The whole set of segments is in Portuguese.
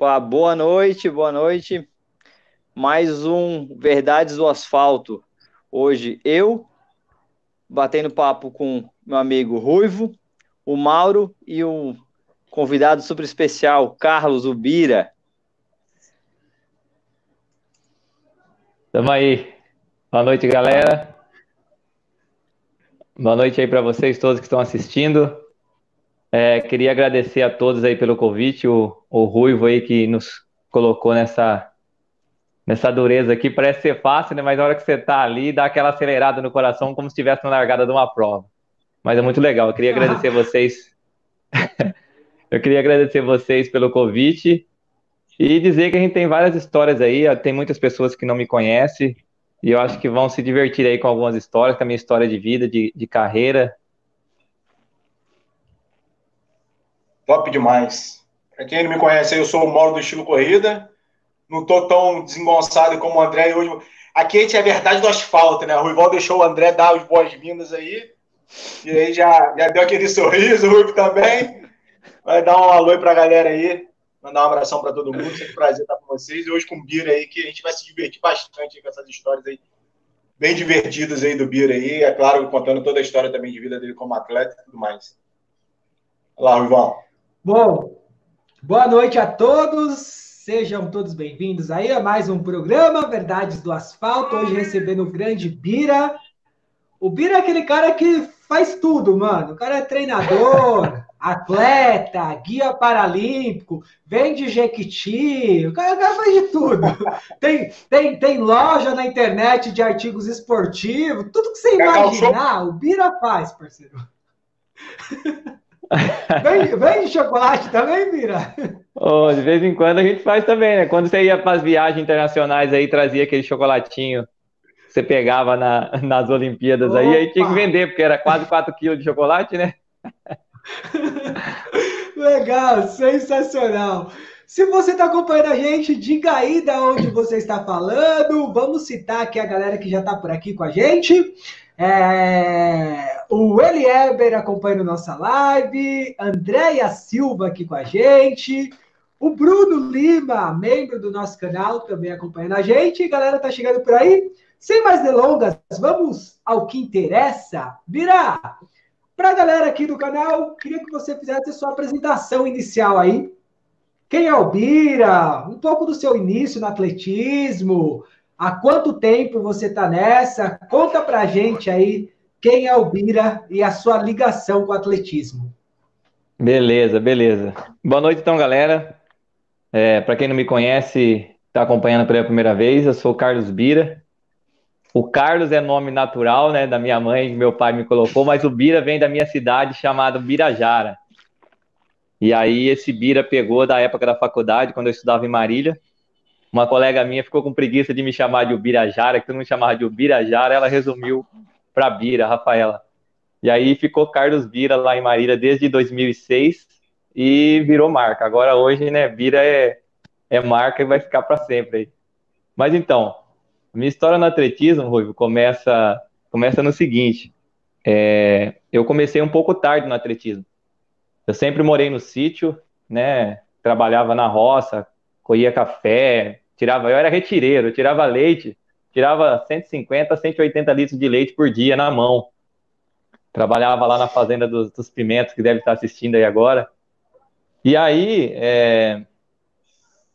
Opa, boa noite, boa noite. Mais um Verdades do Asfalto. Hoje eu, batendo papo com meu amigo Ruivo, o Mauro e o convidado super especial, Carlos Ubira. Tamo aí. Boa noite, galera. Boa noite aí para vocês todos que estão assistindo. É, queria agradecer a todos aí pelo convite, o, o Ruivo aí que nos colocou nessa, nessa dureza aqui. Parece ser fácil, né? Mas na hora que você tá ali, dá aquela acelerada no coração, como se estivesse na largada de uma prova. Mas é muito legal. Eu queria agradecer vocês. Eu queria agradecer vocês pelo convite e dizer que a gente tem várias histórias aí. Tem muitas pessoas que não me conhecem e eu acho que vão se divertir aí com algumas histórias, com a minha história de vida, de, de carreira Top demais. Para quem não me conhece, eu sou o Mauro do Estilo Corrida. Não tô tão desengonçado como o André hoje. Aqui a gente é a verdade do asfalto, né? O Ruival deixou o André dar as boas-vindas aí. E aí já, já deu aquele sorriso, o Ruivo também. Vai dar um alô para a galera aí. Mandar um abração para todo mundo. Sempre um prazer estar com vocês. E hoje com o Bira aí, que a gente vai se divertir bastante com essas histórias aí. Bem divertidas aí do Bira aí. É claro, contando toda a história também de vida dele como atleta e tudo mais. Olá, Ruivão. Bom, boa noite a todos. Sejam todos bem-vindos aí a mais um programa Verdades do Asfalto. Hoje recebendo o grande Bira. O Bira é aquele cara que faz tudo, mano. O cara é treinador, atleta, guia paralímpico, vende Jequiti. O cara, o cara faz de tudo. Tem, tem, tem loja na internet de artigos esportivos. Tudo que você imaginar, o Bira faz, parceiro. Vende, vende chocolate também, Mira? Oh, de vez em quando a gente faz também, né? Quando você ia para as viagens internacionais aí, trazia aquele chocolatinho que você pegava na, nas Olimpíadas Opa. aí, aí tinha que vender, porque era quase 4 quilos de chocolate, né? Legal, sensacional. Se você está acompanhando a gente, diga aí de onde você está falando. Vamos citar aqui a galera que já está por aqui com a gente. É, o Elieber acompanhando nossa live, Andréia Silva aqui com a gente, o Bruno Lima, membro do nosso canal, também acompanhando a gente. Galera, tá chegando por aí. Sem mais delongas, vamos ao que interessa. Virá! Para a galera aqui do canal, queria que você fizesse a sua apresentação inicial aí. Quem é o Bira? Um pouco do seu início no atletismo, Há quanto tempo você está nessa? Conta para a gente aí quem é o Bira e a sua ligação com o atletismo. Beleza, beleza. Boa noite, então, galera. É, para quem não me conhece, está acompanhando pela primeira vez, eu sou o Carlos Bira. O Carlos é nome natural, né, da minha mãe, meu pai me colocou, mas o Bira vem da minha cidade chamada Birajara. E aí esse Bira pegou da época da faculdade, quando eu estudava em Marília. Uma colega minha ficou com preguiça de me chamar de Ubirajara, que todo mundo chamava de Ubirajara, ela resumiu para Bira, Rafaela. E aí ficou Carlos Bira lá em Marília desde 2006 e virou marca. Agora hoje, né, Bira é, é marca e vai ficar para sempre. Mas então, minha história no atletismo, Ruivo, começa, começa no seguinte. É, eu comecei um pouco tarde no atletismo. Eu sempre morei no sítio, né? Trabalhava na roça, colhia café, tirava, eu era retireiro, tirava leite, tirava 150, 180 litros de leite por dia na mão. Trabalhava lá na fazenda dos, dos pimentos, que deve estar assistindo aí agora. E aí, é,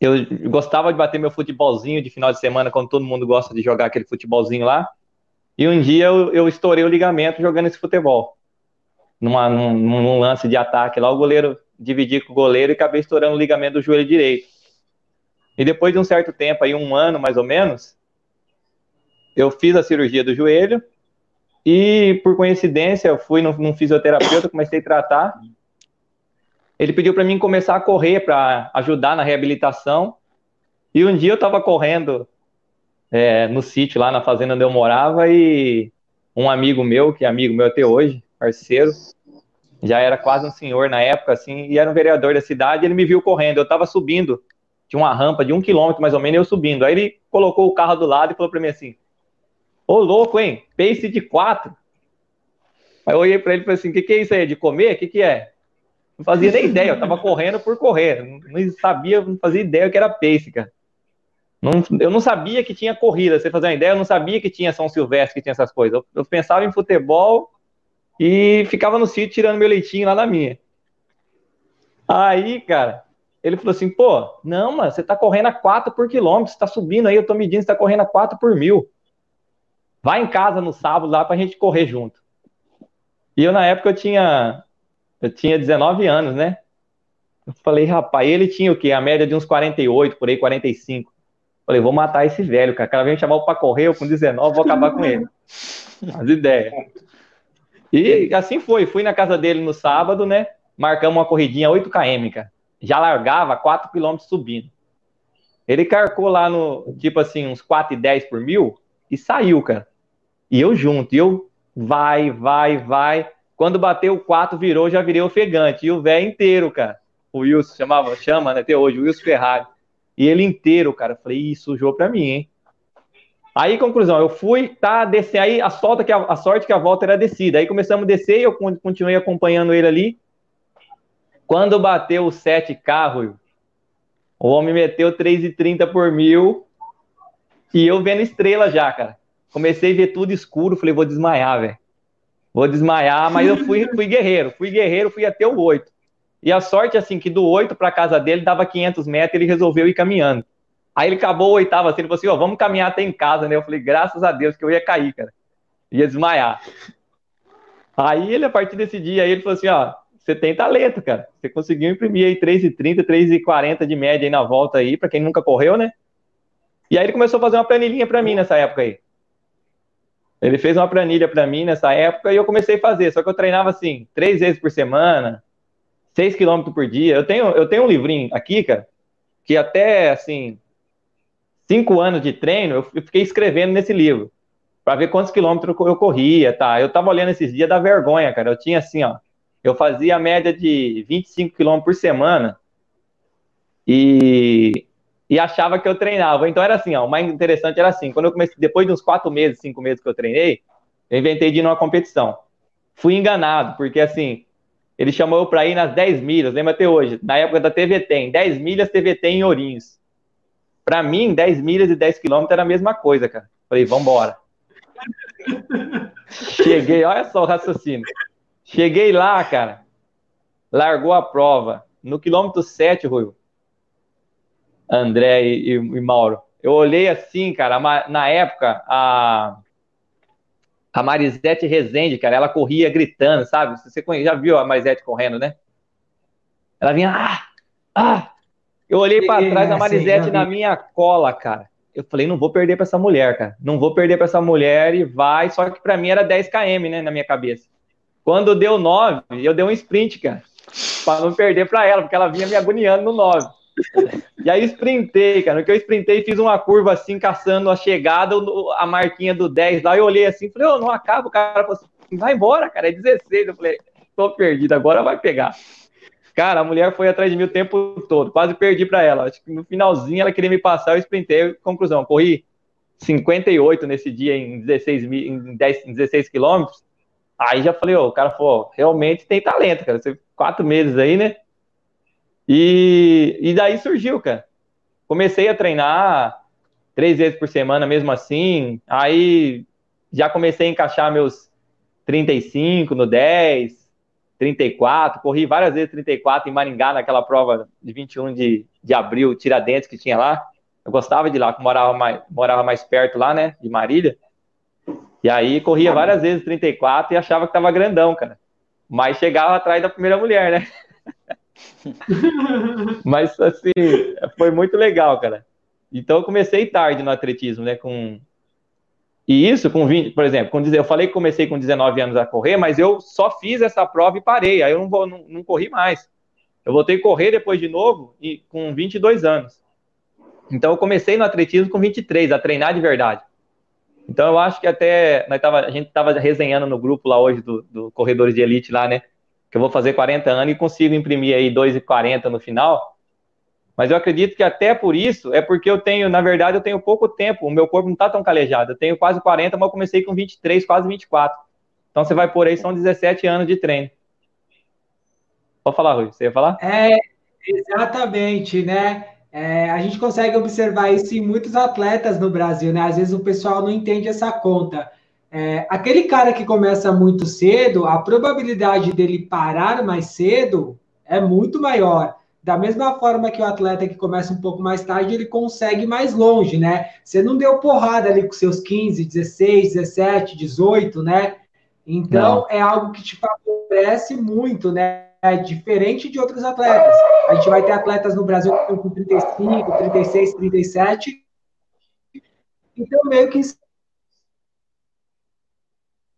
eu gostava de bater meu futebolzinho de final de semana, quando todo mundo gosta de jogar aquele futebolzinho lá. E um dia eu, eu estourei o ligamento jogando esse futebol. Numa, num, num, lance de ataque lá, o goleiro dividi com o goleiro e acabei estourando o ligamento do joelho direito. E depois de um certo tempo, aí um ano mais ou menos, eu fiz a cirurgia do joelho e, por coincidência, eu fui num, num fisioterapeuta, comecei a tratar. Ele pediu para mim começar a correr para ajudar na reabilitação. E um dia eu estava correndo é, no sítio, lá na fazenda onde eu morava, e um amigo meu, que é amigo meu até hoje, parceiro, já era quase um senhor na época, assim, e era um vereador da cidade, ele me viu correndo. Eu estava subindo tinha uma rampa de um quilômetro mais ou menos, eu subindo. Aí ele colocou o carro do lado e falou para mim assim: Ô louco, hein? Pace de quatro. Aí eu olhei para ele e falei assim: O que, que é isso aí? De comer? O que, que é? Não fazia nem ideia, eu tava correndo por correr. Não sabia, não fazia ideia que era pace, cara. Não, eu não sabia que tinha corrida, você fazer uma ideia, eu não sabia que tinha São Silvestre, que tinha essas coisas. Eu, eu pensava em futebol e ficava no sítio tirando meu leitinho lá na minha. Aí, cara, ele falou assim, pô, não, mano, você tá correndo a 4 por quilômetro, você tá subindo aí, eu tô medindo, você tá correndo a 4 por mil. Vai em casa no sábado lá pra gente correr junto. E eu, na época, eu tinha, eu tinha 19 anos, né? Eu falei, rapaz, ele tinha o quê? A média de uns 48, por aí, 45. Falei, vou matar esse velho, cara. O cara vem me chamar pra correr, eu com 19, vou acabar com ele. As ideias. E assim foi. Fui na casa dele no sábado, né? Marcamos uma corridinha 8 km, cara. Já largava 4 km subindo. Ele carcou lá no, tipo assim, uns 4,10 por mil e saiu, cara. E eu junto. E eu vai, vai, vai. Quando bateu o 4, virou, já virei ofegante. E o velho inteiro, cara. O Wilson chamava, chama, né, até hoje, o Wilson Ferrari. E ele inteiro, cara. Falei, ih, sujou pra mim, hein? Aí, conclusão, eu fui, tá, descer, aí a, solta que a, a sorte que a volta era descida. Aí começamos a descer, eu continuei acompanhando ele ali. Quando bateu o 7K, o homem meteu 3,30 por mil e eu vendo estrela já, cara. Comecei a ver tudo escuro, falei, vou desmaiar, velho. Vou desmaiar, mas eu fui, fui guerreiro, fui guerreiro, fui até o 8. E a sorte, assim, que do 8 para casa dele dava 500 metros, ele resolveu ir caminhando. Aí ele acabou o oitavo assim, ele falou assim, ó, vamos caminhar até em casa, né? Eu falei, graças a Deus que eu ia cair, cara. Ia desmaiar. Aí ele, a partir desse dia, ele falou assim, ó, você tem talento, cara. Você conseguiu imprimir aí 3,30, 3,40 de média aí na volta aí, para quem nunca correu, né? E aí ele começou a fazer uma planilhinha para mim nessa época aí. Ele fez uma planilha para mim nessa época e eu comecei a fazer, só que eu treinava assim, três vezes por semana, 6 quilômetros por dia. Eu tenho, eu tenho um livrinho aqui, cara, que até assim, cinco anos de treino, eu fiquei escrevendo nesse livro para ver quantos quilômetros eu corria, tá? Eu tava olhando esses dias da vergonha, cara. Eu tinha assim, ó, eu fazia a média de 25 quilômetros por semana e, e achava que eu treinava. Então era assim, ó, o mais interessante era assim, quando eu comecei, depois de uns quatro meses, cinco meses que eu treinei, eu inventei de ir numa competição. Fui enganado, porque assim, ele chamou eu para ir nas 10 milhas, lembra até hoje, na época da TVT, em 10 milhas TVT em Ourinhos. Para mim, 10 milhas e 10 quilômetros era a mesma coisa, cara. Falei, vambora. Cheguei, olha só o raciocínio. Cheguei lá, cara. Largou a prova. No quilômetro 7, Rui. André e, e, e Mauro. Eu olhei assim, cara, na época, a, a Marisete Rezende, cara, ela corria gritando, sabe? Você já viu a Marisete correndo, né? Ela vinha, ah, ah, eu olhei para trás, a Marisete na minha cola, cara. Eu falei, não vou perder para essa mulher, cara. Não vou perder para essa mulher e vai. Só que para mim era 10 km, né, na minha cabeça. Quando deu 9, eu dei um sprint, cara, para não perder para ela, porque ela vinha me agoniando no 9. E aí sprintei, cara. No que eu sprintei, fiz uma curva assim, caçando a chegada, a marquinha do 10 lá. Eu olhei assim, falei, oh, não acaba. O cara falou assim, vai embora, cara, é 16. Eu falei, tô perdido, agora vai pegar. Cara, a mulher foi atrás de mim o tempo todo, quase perdi para ela. Acho que no finalzinho ela queria me passar, eu sprintei. Conclusão, corri 58 nesse dia em 16, em 10, em 16 quilômetros. Aí já falei, ó, o cara falou, realmente tem talento, cara. Você quatro meses aí, né? E, e daí surgiu, cara. Comecei a treinar três vezes por semana, mesmo assim. Aí já comecei a encaixar meus 35 no 10, 34, corri várias vezes 34 em Maringá, naquela prova de 21 de, de abril, Tiradentes, que tinha lá. Eu gostava de lá, morava mais, morava mais perto lá, né, de Marília. E aí corria várias vezes 34 e achava que tava grandão, cara. Mas chegava atrás da primeira mulher, né? Mas, assim, foi muito legal, cara. Então eu comecei tarde no atletismo, né, com e isso com 20, por exemplo, com, eu falei que comecei com 19 anos a correr, mas eu só fiz essa prova e parei, aí eu não, vou, não, não corri mais. Eu voltei a correr depois de novo e com 22 anos. Então eu comecei no atletismo com 23, a treinar de verdade. Então eu acho que até nós tava, a gente estava resenhando no grupo lá hoje do, do Corredores de Elite lá, né? Que eu vou fazer 40 anos e consigo imprimir aí 2,40 no final. Mas eu acredito que até por isso é porque eu tenho, na verdade, eu tenho pouco tempo, o meu corpo não está tão calejado. Eu tenho quase 40, mas eu comecei com 23, quase 24. Então você vai por aí, são 17 anos de treino. Pode falar, Rui, você ia falar? É, exatamente, né? É, a gente consegue observar isso em muitos atletas no Brasil, né? Às vezes o pessoal não entende essa conta. É, aquele cara que começa muito cedo, a probabilidade dele parar mais cedo é muito maior. Da mesma forma que o atleta que começa um pouco mais tarde, ele consegue mais longe, né? Você não deu porrada ali com seus 15, 16, 17, 18, né? Então não. é algo que te favorece muito, né? É diferente de outros atletas. A gente vai ter atletas no Brasil que estão com 35, 36, 37. Então, meio que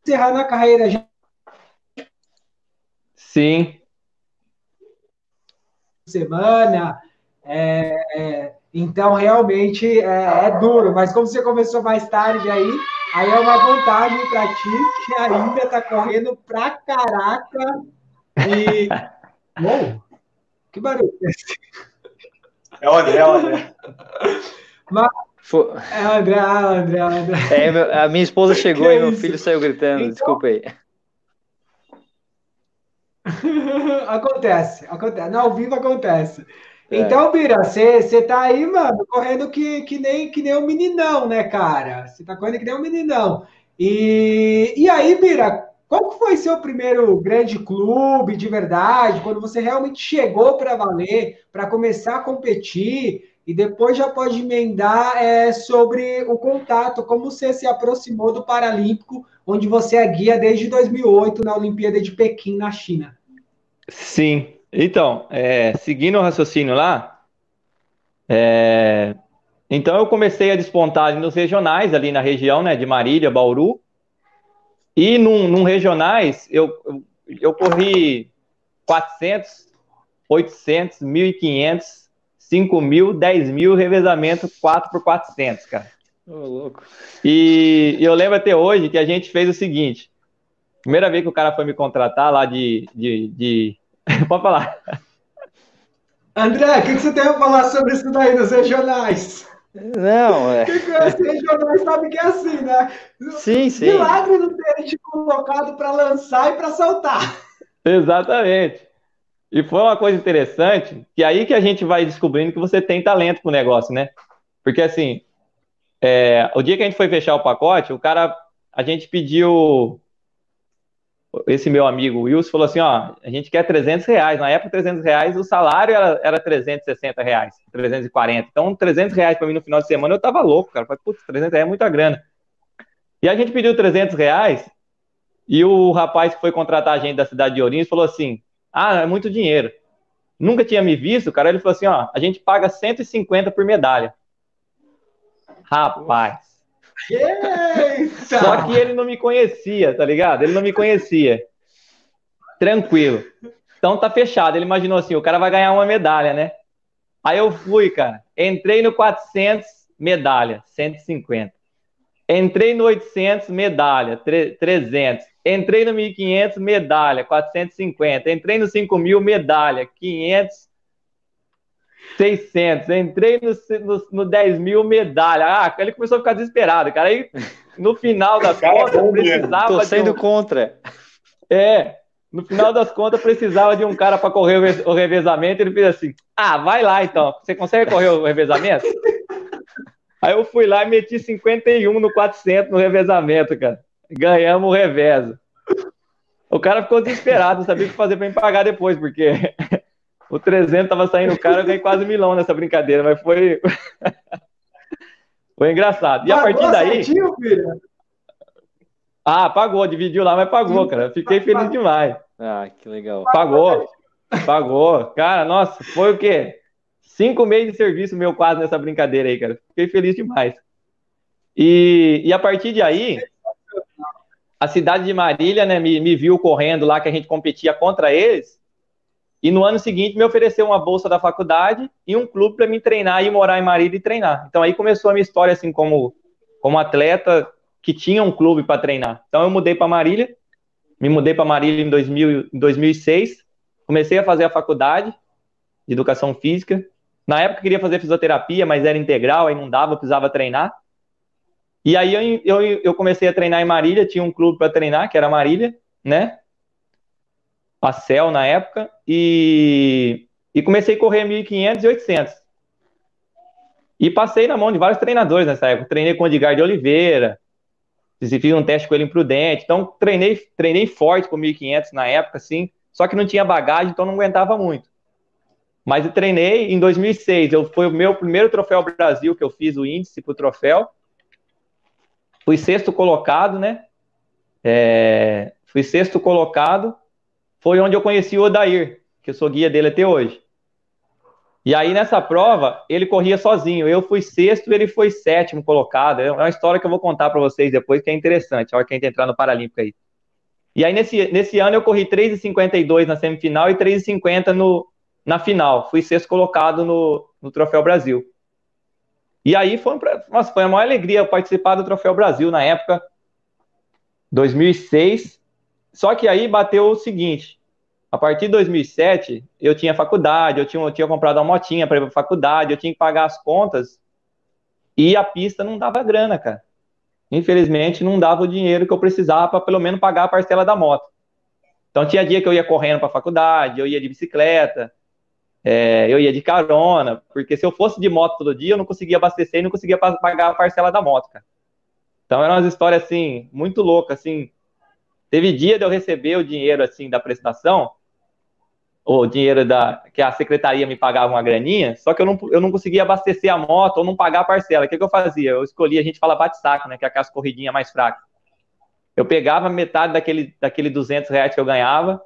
encerrar na carreira já. Sim. Semana. É, é, então, realmente é, é, duro, mas como você começou mais tarde aí, aí é uma vantagem para ti, que ainda está correndo pra caraca. E. Uou! Que barulho é esse? É o André, é o André. Mas, é, André, André, André. É, a minha esposa chegou e meu isso? filho saiu gritando. Então... Desculpa aí. acontece, acontece. No ao vivo acontece. É. Então, Bira, você tá aí, mano, correndo que, que, nem, que nem um meninão, né, cara? Você tá correndo que nem um meninão. E, e aí, Bira, qual foi seu primeiro grande clube de verdade, quando você realmente chegou para valer, para começar a competir? E depois já pode emendar é, sobre o contato, como você se aproximou do Paralímpico, onde você é guia desde 2008 na Olimpíada de Pequim, na China. Sim, então, é, seguindo o raciocínio lá, é, então eu comecei a despontar nos regionais ali na região, né, de Marília, Bauru, e num, num regionais eu, eu, eu corri 400, 800, 1.500, 5 mil, 10 mil, revezamento 4 por 400, cara. Ô, oh, louco. E, eu lembro até hoje que a gente fez o seguinte: primeira vez que o cara foi me contratar lá de. de, de... Pode falar. André, o que, que, você tem a falar sobre isso daí nos regionais? Não, é. Quem conhece regionais sabe que é assim, né? Sim, sim. Milagre não ter te colocado para lançar e para soltar. Exatamente. E foi uma coisa interessante, que aí que a gente vai descobrindo que você tem talento pro negócio, né? Porque assim, é, o dia que a gente foi fechar o pacote, o cara, a gente pediu, esse meu amigo Wilson falou assim, ó, a gente quer 300 reais, na época 300 reais, o salário era, era 360 reais, 340, então 300 reais para mim no final de semana eu tava louco, cara, falei, putz, 300 reais é muita grana. E a gente pediu 300 reais, e o rapaz que foi contratar a gente da cidade de Ourinhos falou assim, ah, é muito dinheiro. Nunca tinha me visto, cara. Ele falou assim: ó, a gente paga 150 por medalha. Rapaz. Eita! Só que ele não me conhecia, tá ligado? Ele não me conhecia. Tranquilo. Então tá fechado. Ele imaginou assim: o cara vai ganhar uma medalha, né? Aí eu fui, cara. Entrei no 400, medalha, 150. Entrei no 800, medalha, 300. Entrei no 1.500, medalha, 450. Entrei no 5.000, medalha, 500, 600. Entrei no, no, no 10 mil, medalha. Ah, ele começou a ficar desesperado, cara. Aí, no final das é contas, é precisava. Tô sendo um... contra. É. No final das contas, precisava de um cara para correr o revezamento. Ele fez assim: Ah, vai lá então. Você consegue correr o revezamento? Aí eu fui lá e meti 51 no 400 no revezamento, cara. Ganhamos o revezo. O cara ficou desesperado, não sabia o que fazer para me pagar depois, porque o 300 tava saindo caro, eu ganhei quase milão nessa brincadeira, mas foi. foi engraçado. E a partir daí. Certinho, filho? Ah, pagou, dividiu lá, mas pagou, cara. Fiquei feliz demais. Ah, que legal. Pagou, pagou. Cara, nossa, foi o quê? Cinco meses de serviço meu quase nessa brincadeira aí, cara. Fiquei feliz demais. E, e a partir de aí, a cidade de Marília, né, me, me viu correndo lá que a gente competia contra eles. E no ano seguinte me ofereceu uma bolsa da faculdade e um clube para me treinar e morar em Marília e treinar. Então aí começou a minha história assim como como atleta que tinha um clube para treinar. Então eu mudei para Marília, me mudei para Marília em, 2000, em 2006, comecei a fazer a faculdade de educação física. Na época eu queria fazer fisioterapia, mas era integral, aí não dava, precisava treinar. E aí eu, eu, eu comecei a treinar em Marília, tinha um clube para treinar, que era Marília, né? A Cel na época, e, e comecei a correr 1.500 e 800. E passei na mão de vários treinadores nessa época. Treinei com o Edgar de Oliveira, fiz um teste com ele imprudente. Então, treinei, treinei forte com 1.500 na época, assim, só que não tinha bagagem, então não aguentava muito. Mas eu treinei em 2006. Eu, foi o meu primeiro troféu Brasil que eu fiz o índice para o troféu. Fui sexto colocado, né? É, fui sexto colocado. Foi onde eu conheci o Odair, que eu sou guia dele até hoje. E aí, nessa prova, ele corria sozinho. Eu fui sexto, ele foi sétimo colocado. É uma história que eu vou contar para vocês depois, que é interessante, a hora que a gente entrar no Paralímpico aí. E aí, nesse, nesse ano, eu corri 3,52 na semifinal e 3,50 no, na final. Fui sexto colocado no, no Troféu Brasil. E aí foi, nossa, foi a maior alegria participar do Troféu Brasil na época, 2006. Só que aí bateu o seguinte: a partir de 2007, eu tinha faculdade, eu tinha, eu tinha comprado uma motinha para ir para faculdade, eu tinha que pagar as contas e a pista não dava grana, cara. Infelizmente, não dava o dinheiro que eu precisava para pelo menos pagar a parcela da moto. Então, tinha dia que eu ia correndo para a faculdade, eu ia de bicicleta, é, eu ia de carona, porque se eu fosse de moto todo dia, eu não conseguia abastecer e não conseguia pagar a parcela da moto, cara. Então eram umas histórias assim, muito loucas, assim. Teve dia de eu receber o dinheiro assim da prestação, o dinheiro da que a secretaria me pagava uma graninha, só que eu não, eu não conseguia abastecer a moto ou não pagar a parcela. O que, que eu fazia? Eu escolhia, a gente fala bate-saco, né? Que é aquelas corridinhas mais fracas. Eu pegava metade daquele, daquele 200 reais que eu ganhava,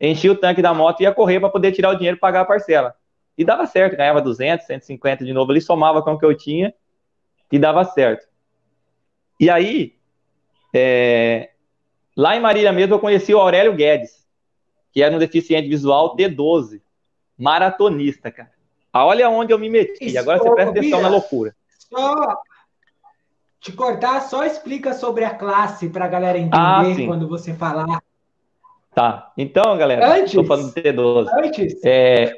enchia o tanque da moto e ia correr para poder tirar o dinheiro e pagar a parcela. E dava certo, ganhava 200, 150 de novo ali, somava com o que eu tinha e dava certo. E aí, é, lá em Marília mesmo, eu conheci o Aurélio Guedes, que era um deficiente visual T12, maratonista, cara. Ah, olha onde eu me meti. Isso, Agora você presta atenção na loucura. Só te cortar, só explica sobre a classe para a galera entender ah, quando você falar. Tá. Então, galera, antes, tô falando do T12. Antes? É,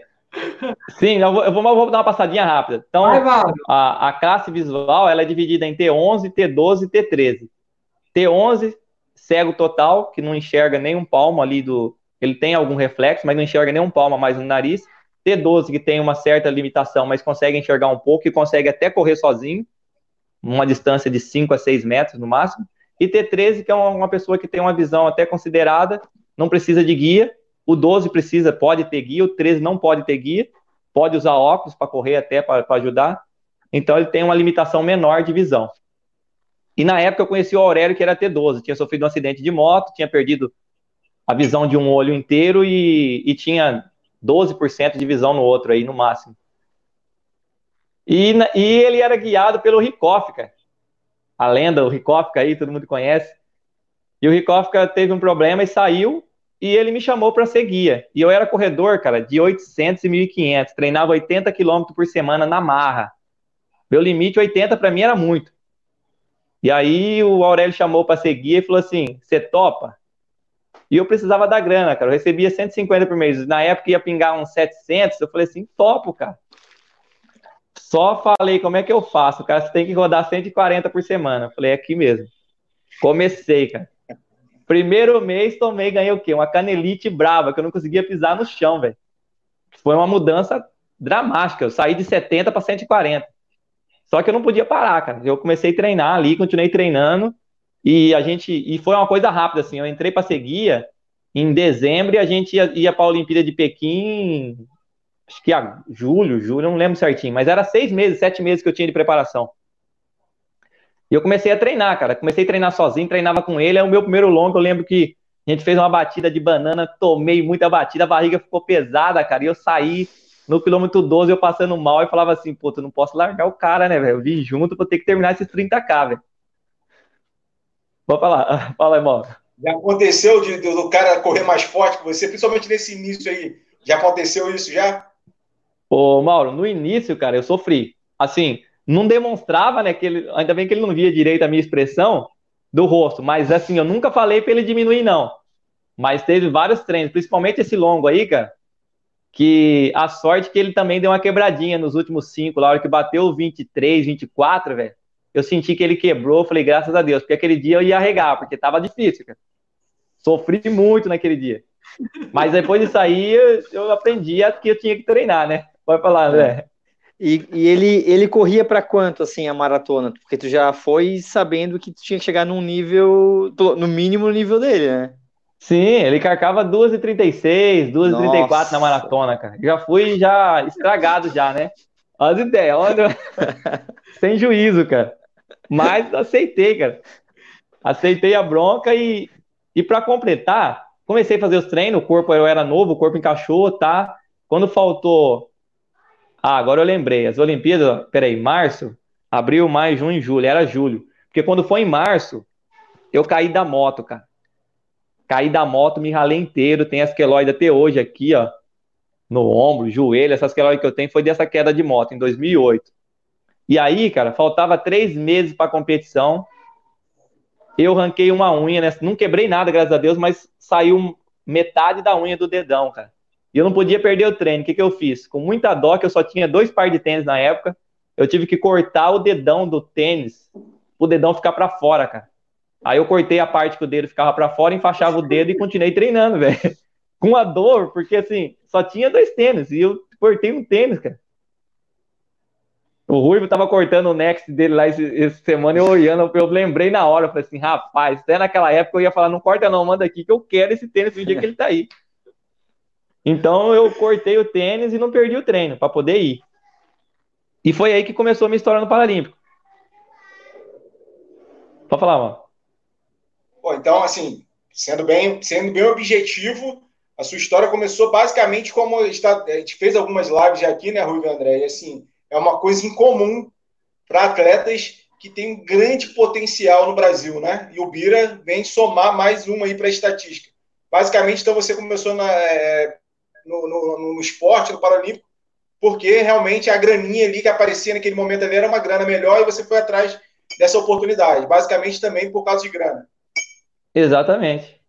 sim, eu vou, eu vou, dar uma passadinha rápida. Então, Vai, a, a classe visual ela é dividida em T11, T12 e T13. T11, cego total, que não enxerga nem um palmo ali do. Ele tem algum reflexo, mas não enxerga nem um palmo mais no nariz. T12, que tem uma certa limitação, mas consegue enxergar um pouco e consegue até correr sozinho, uma distância de 5 a 6 metros no máximo. E T13, que é uma, pessoa que tem uma visão até considerada, não precisa de guia. O 12 precisa, pode ter guia, o 13 não pode ter guia, pode usar óculos para correr até para ajudar. Então ele tem uma limitação menor de visão. E na época eu conheci o Aurélio, que era T12, tinha sofrido um acidente de moto, tinha perdido a visão de um olho inteiro e, e tinha 12% de visão no outro aí, no máximo. E, e ele era guiado pelo Rikoff, cara. A lenda, o Rikoff aí, todo mundo conhece. E o Rikofka teve um problema e saiu, e ele me chamou para ser guia. E eu era corredor, cara, de 800 e 1500, treinava 80 quilômetros por semana na marra. Meu limite 80 para mim era muito. E aí o Aurélio chamou para ser guia e falou assim: "Você topa?" E eu precisava da grana, cara. Eu recebia 150 por mês. Na época ia pingar uns 700. Eu falei assim: "Topo, cara." Só falei como é que eu faço, cara. Você tem que rodar 140 por semana. Eu falei: é "Aqui mesmo." Comecei, cara. Primeiro mês tomei, ganhei o quê? Uma canelite brava, que eu não conseguia pisar no chão, velho. Foi uma mudança dramática. Eu saí de 70 para 140. Só que eu não podia parar, cara. Eu comecei a treinar ali, continuei treinando. E a gente. E foi uma coisa rápida, assim. Eu entrei para ser guia em dezembro e a gente ia, ia para a Olimpíada de Pequim. Acho que a julho, julho, não lembro certinho, mas era seis meses, sete meses que eu tinha de preparação. E eu comecei a treinar, cara. Comecei a treinar sozinho, treinava com ele. É o meu primeiro longo. Eu lembro que a gente fez uma batida de banana, tomei muita batida, a barriga ficou pesada, cara. E eu saí no quilômetro 12, eu passando mal e falava assim: pô, tu não posso largar o cara, né, velho? Eu vim junto, vou ter que terminar esses 30k, velho. Vou falar, fala aí, Mauro. Já aconteceu de, do cara correr mais forte que você, principalmente nesse início aí? Já aconteceu isso já? Ô, Mauro, no início, cara, eu sofri. Assim, não demonstrava, né? Que ele, ainda bem que ele não via direito a minha expressão do rosto, mas assim, eu nunca falei para ele diminuir, não. Mas teve vários treinos, principalmente esse longo aí, cara, que a sorte que ele também deu uma quebradinha nos últimos cinco, lá, hora que bateu 23, 24, velho. Eu senti que ele quebrou, falei, graças a Deus, porque aquele dia eu ia regar, porque tava difícil, cara. Sofri muito naquele dia. Mas depois disso aí, eu aprendi que eu tinha que treinar, né? Pode falar, André. E, e, ele, ele corria para quanto, assim, a maratona? Porque tu já foi sabendo que tu tinha que chegar num nível, no mínimo nível dele, né? Sim, ele carcava 2h36, 2h34 na maratona, cara. Já fui já estragado já, né? Olha as ideias, olha. Sem juízo, cara. Mas aceitei, cara. Aceitei a bronca e, e para completar, comecei a fazer os treinos, o corpo eu era novo, o corpo encaixou, tá? Quando faltou ah, agora eu lembrei. As Olimpíadas, peraí, março, abril, maio, junho, julho. Era julho. Porque quando foi em março, eu caí da moto, cara. Caí da moto, me ralei inteiro. Tem as queloides até hoje aqui, ó. No ombro, joelho. Essas queloides que eu tenho foi dessa queda de moto, em 2008. E aí, cara, faltava três meses para competição. Eu ranquei uma unha, né? Não quebrei nada, graças a Deus, mas saiu metade da unha do dedão, cara. E eu não podia perder o treino. O que, que eu fiz? Com muita dó, que eu só tinha dois pares de tênis na época, eu tive que cortar o dedão do tênis, o dedão ficar para fora, cara. Aí eu cortei a parte que o dedo ficava para fora, enfaixava o dedo e continuei treinando, velho. Com a dor, porque assim, só tinha dois tênis e eu cortei um tênis, cara. O Ruivo tava cortando o next dele lá esse semana, eu olhando, eu lembrei na hora, eu falei assim, rapaz, até naquela época eu ia falar, não corta não, manda aqui que eu quero esse tênis no dia que ele tá aí. Então eu cortei o tênis e não perdi o treino para poder ir. E foi aí que começou a minha história no Paralímpico. Pode falar, mano. Então, assim, sendo bem, sendo bem objetivo, a sua história começou basicamente como a gente fez algumas lives aqui, né, Rui e André? E assim, é uma coisa incomum para atletas que tem um grande potencial no Brasil, né? E o Bira vem somar mais uma aí para a estatística. Basicamente, então você começou na, é, no, no, no esporte, no Paralímpico, porque realmente a graninha ali que aparecia naquele momento ali era uma grana melhor e você foi atrás dessa oportunidade. Basicamente também por causa de grana. Exatamente.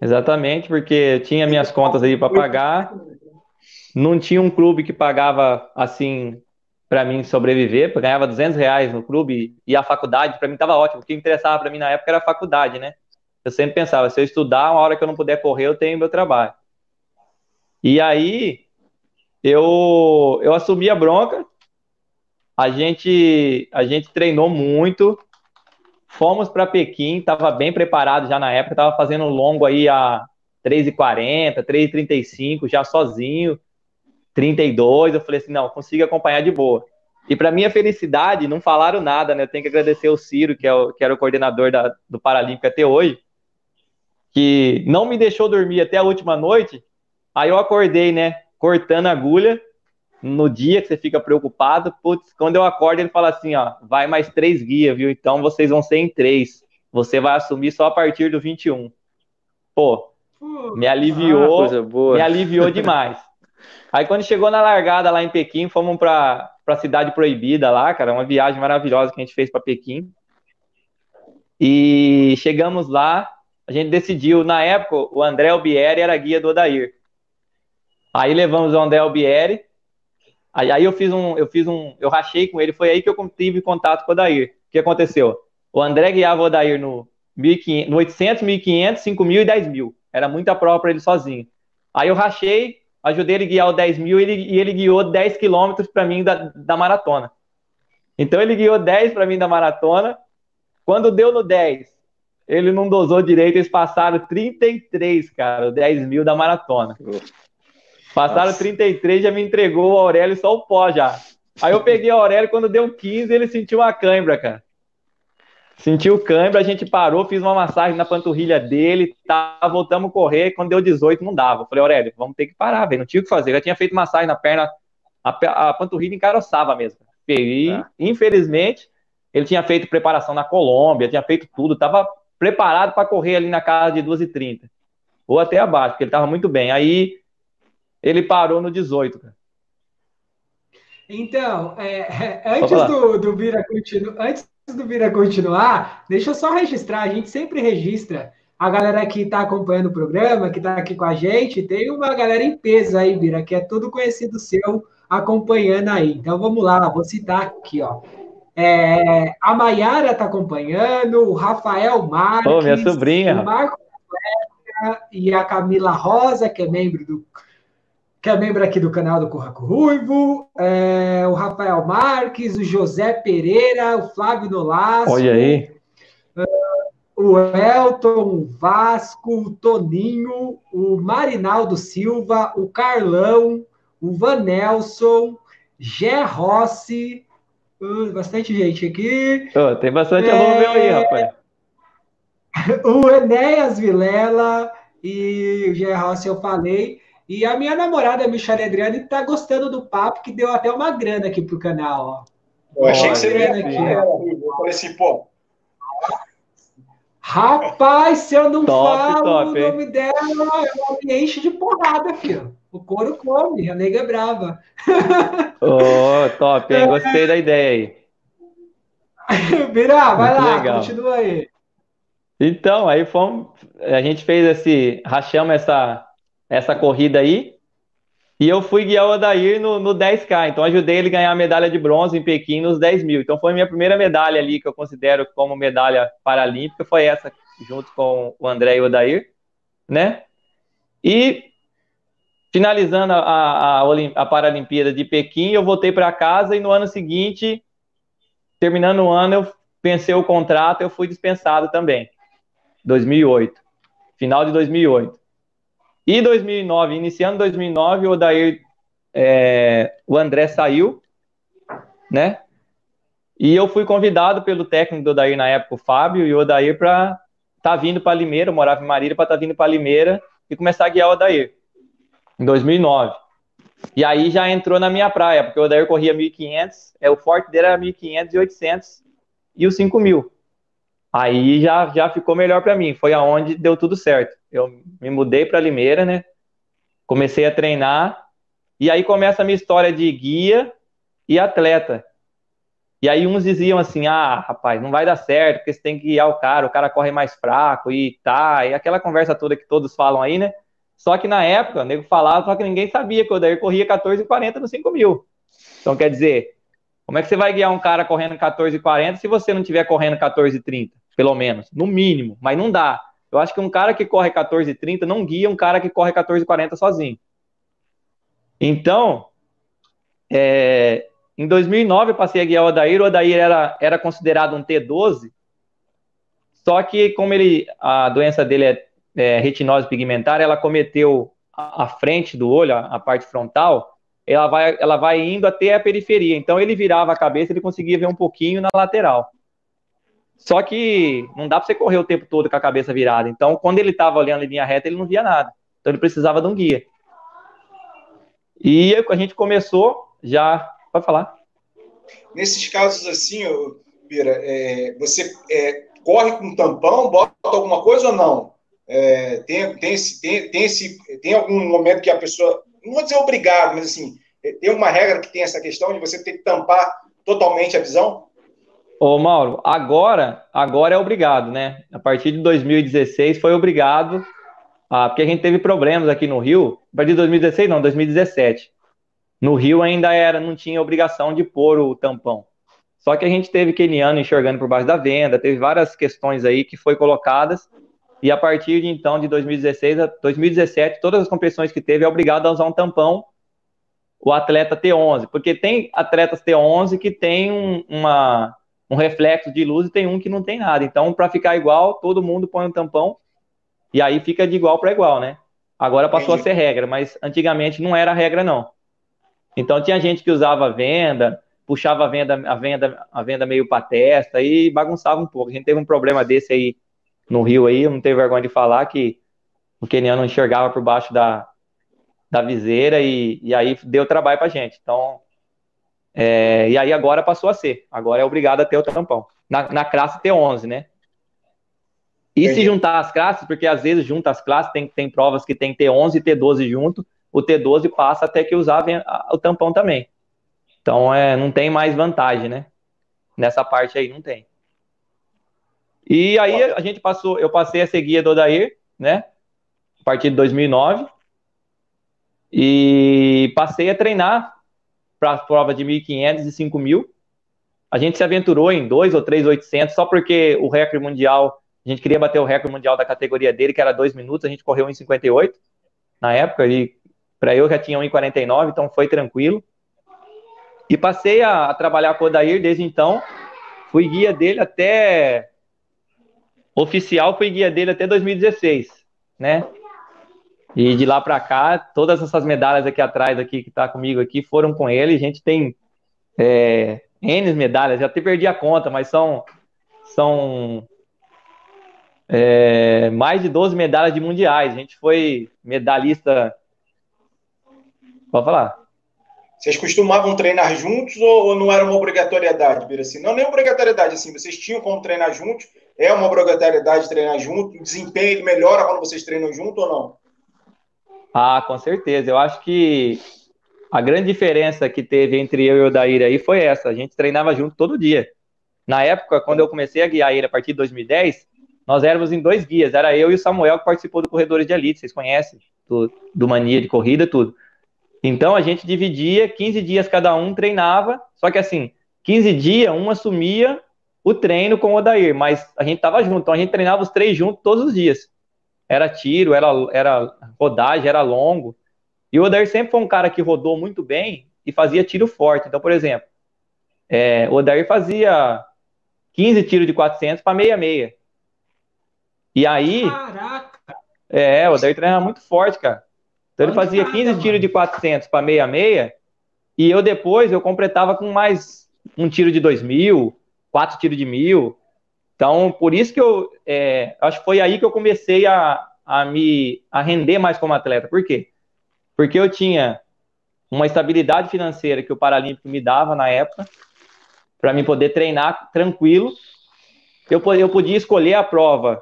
Exatamente, porque eu tinha minhas contas aí para pagar. Não tinha um clube que pagava assim para mim sobreviver, ganhava 200 reais no clube e a faculdade para mim estava ótimo. O que interessava para mim na época era a faculdade, né? Eu sempre pensava, se eu estudar, uma hora que eu não puder correr, eu tenho meu trabalho. E aí eu, eu assumi a bronca, a gente, a gente treinou muito, fomos para Pequim, estava bem preparado já na época, estava fazendo longo aí a 3h40, 3h35, já sozinho, 32, eu falei assim, não, consigo acompanhar de boa. E para minha felicidade, não falaram nada, né? Eu tenho que agradecer o Ciro, que, é o, que era o coordenador da, do Paralímpico até hoje, que não me deixou dormir até a última noite, Aí eu acordei, né, cortando agulha, no dia que você fica preocupado, putz, quando eu acordo ele fala assim, ó, vai mais três guias, viu? Então vocês vão ser em três. Você vai assumir só a partir do 21. Pô, me aliviou, ah, me aliviou demais. Aí quando chegou na largada lá em Pequim, fomos para a cidade proibida lá, cara, uma viagem maravilhosa que a gente fez para Pequim. E chegamos lá, a gente decidiu, na época, o André Albieri era guia do Odair. Aí levamos o André Albieri. Aí, aí eu fiz um, eu fiz um, eu rachei com ele, foi aí que eu tive contato com o Odair. O que aconteceu? O André guiava o Odair no, 1500, no 800, 1500, 5000 e 10 mil. Era muita prova para ele sozinho. Aí eu rachei, ajudei ele a guiar o 10 mil e ele, e ele guiou 10 quilômetros para mim da, da maratona. Então ele guiou 10 para mim da maratona. Quando deu no 10, ele não dosou direito, eles passaram 33, cara, o 10 mil da maratona. Passaram Nossa. 33, já me entregou o Aurélio só o pó já. Aí eu peguei o Aurélio, quando deu 15, ele sentiu uma cãibra, cara. Sentiu cãibra, a gente parou, fiz uma massagem na panturrilha dele, tá, voltamos a correr, quando deu 18 não dava. falei, Aurélio, vamos ter que parar, velho, não tinha o que fazer. Eu já tinha feito massagem na perna, a, a panturrilha encaroçava mesmo. E, é. infelizmente, ele tinha feito preparação na Colômbia, tinha feito tudo, tava preparado para correr ali na casa de 2h30. Ou até abaixo, porque ele tava muito bem. Aí ele parou no 18, cara. Então, é, é antes do, do Vira continuar, antes do Vira continuar, deixa eu só registrar, a gente sempre registra a galera que está acompanhando o programa, que está aqui com a gente, tem uma galera em peso aí, Vira, que é tudo conhecido seu acompanhando aí. Então vamos lá, vou citar aqui, ó. É, a Maiara está acompanhando, o Rafael Marques, oh, minha sobrinha. o Marco e a Camila Rosa, que é membro do que é membro aqui do canal do Curraco Ruivo, é, o Rafael Marques, o José Pereira, o Flávio Nolasco. Olha aí. o Elton, o Vasco, o Toninho, o Marinaldo Silva, o Carlão, o Vanelson, Gé Rossi, uh, bastante gente aqui. Oh, tem bastante é... aluno meu aí, rapaz. O Enéas Vilela e o Gé Rossi eu falei. E a minha namorada, a Michelle Adriane, tá gostando do papo, que deu até uma grana aqui pro canal, ó. Eu achei que você ia aqui, Eu falei assim, pô. Rapaz, se eu não top, falo top, o nome hein? dela, ela me enche de porrada, filho. O couro come, a nega é brava. Oh, top, hein? Gostei da ideia aí. Virá, vai Muito lá, legal. continua aí. Então, aí fomos, a gente fez esse, rachamos essa, essa corrida aí, e eu fui guiar o Odair no, no 10K, então ajudei ele a ganhar a medalha de bronze em Pequim nos 10 mil. Então foi minha primeira medalha ali, que eu considero como medalha paralímpica, foi essa, junto com o André e o Odair, né? E finalizando a, a, a Paralimpíada de Pequim, eu voltei para casa e no ano seguinte, terminando o ano, eu pensei o contrato, eu fui dispensado também. 2008, final de 2008. E 2009, iniciando 2009, o Odair, é, o André saiu, né? E eu fui convidado pelo técnico do Odair na época, o Fábio, e o Odair para estar tá vindo para Limeira, eu morava em Marília, para estar tá vindo para Limeira e começar a guiar o Odair, em 2009. E aí já entrou na minha praia, porque o Odair corria 1.500, é, o forte dele era 1.500 e 800 e os 5.000. Aí já, já ficou melhor para mim, foi aonde deu tudo certo. Eu me mudei para Limeira, né? Comecei a treinar e aí começa a minha história de guia e atleta. E aí uns diziam assim: "Ah, rapaz, não vai dar certo, porque você tem que guiar o cara, o cara corre mais fraco e tá". E aquela conversa toda que todos falam aí, né? Só que na época, o nego falava, só que ninguém sabia que o Odair corria 14,40 no 5 mil. Então, quer dizer, como é que você vai guiar um cara correndo 14,40 se você não estiver correndo 14,30? pelo menos, no mínimo, mas não dá. Eu acho que um cara que corre 14,30 não guia um cara que corre 14,40 sozinho. Então, é, em 2009 eu passei a guiar o Odair, o Odair era, era considerado um T12, só que como ele, a doença dele é, é retinose pigmentar, ela cometeu a, a frente do olho, a, a, parte frontal, ela vai, ela vai indo até a periferia. Então ele virava a cabeça, ele conseguia ver um pouquinho na lateral. Só que não dá para você correr o tempo todo com a cabeça virada. Então, quando ele estava olhando em linha reta, ele não via nada. Então, ele precisava de um guia. E a gente começou já. Pode falar. Nesses casos assim, Pira, é, você é, corre com tampão, bota alguma coisa ou não? É, tem, tem, esse, tem, tem, esse, tem algum momento que a pessoa, não vou dizer obrigado, mas assim, tem uma regra que tem essa questão de você ter que tampar totalmente a visão? Ô, Mauro, agora, agora é obrigado, né? A partir de 2016 foi obrigado, ah, porque a gente teve problemas aqui no Rio. A partir de 2016, não, 2017. No Rio ainda era, não tinha obrigação de pôr o tampão. Só que a gente teve keniano enxergando por baixo da venda, teve várias questões aí que foi colocadas. E a partir de então, de 2016 a 2017, todas as competições que teve é obrigado a usar um tampão o atleta T11, porque tem atletas T11 que tem um, uma um reflexo de luz e tem um que não tem nada. Então, para ficar igual, todo mundo põe um tampão e aí fica de igual para igual, né? Agora passou Entendi. a ser regra, mas antigamente não era regra não. Então tinha gente que usava venda, puxava a venda, a venda, a venda meio para testa e bagunçava um pouco. A gente teve um problema desse aí no Rio aí, eu não tenho vergonha de falar que o keniano enxergava por baixo da, da viseira e, e aí deu trabalho para gente. Então é, e aí agora passou a ser. Agora é obrigado a ter o tampão. Na, na classe T11, né? E Entendi. se juntar as classes, porque às vezes junta as classes, tem, tem provas que tem T11 e T12 junto, o T12 passa até que usar o tampão também. Então é, não tem mais vantagem, né? Nessa parte aí não tem. E aí a gente passou, eu passei a seguir do Odair, né? A partir de 2009. E passei a treinar para a prova de 1.500 e 5.000. A gente se aventurou em 2 ou 3.800 só porque o recorde mundial A gente queria bater o recorde mundial da categoria dele, que era 2 minutos, a gente correu em 58 na época, e para eu já tinha 1,49, então foi tranquilo. E passei a, a, trabalhar com o Odair desde então. Fui guia dele até. Oficial, fui guia dele até 2016, né? E de lá para cá, todas essas medalhas aqui atrás, aqui que tá comigo aqui, foram com ele. A gente tem é, N medalhas, já até perdi a conta, mas são, são é, mais de 12 medalhas de mundiais. A gente foi medalhista. Pode falar. Vocês costumavam treinar juntos ou, ou não era uma obrigatoriedade, Bira? Assim, não, nem obrigatoriedade, assim, vocês tinham como treinar juntos, é uma obrigatoriedade treinar junto, o desempenho melhora quando vocês treinam junto ou não? Ah, com certeza. Eu acho que a grande diferença que teve entre eu e o Daíra aí foi essa. A gente treinava junto todo dia. Na época, quando eu comecei a guiar ele a partir de 2010, nós éramos em dois guias. Era eu e o Samuel que participou do Corredores de Elite. Vocês conhecem? Do, do Mania de Corrida, tudo. Então a gente dividia, 15 dias cada um treinava. Só que assim, 15 dias, um assumia o treino com o Odair, mas a gente tava junto. Então a gente treinava os três juntos todos os dias era tiro, era, era rodagem, era longo. E o Odair sempre foi um cara que rodou muito bem e fazia tiro forte. Então, por exemplo, é, o Odair fazia 15 tiros de 400 para meia-meia. E aí. Caraca! É, o Odair treinava muito forte, cara. Então ele fazia 15 tiros de 400 para meia-meia. E eu depois eu completava com mais um tiro de 2 mil, quatro tiros de mil. Então, por isso que eu é, acho que foi aí que eu comecei a, a me a render mais como atleta. Por quê? Porque eu tinha uma estabilidade financeira que o Paralímpico me dava na época, para mim poder treinar tranquilo. Eu, eu podia escolher a prova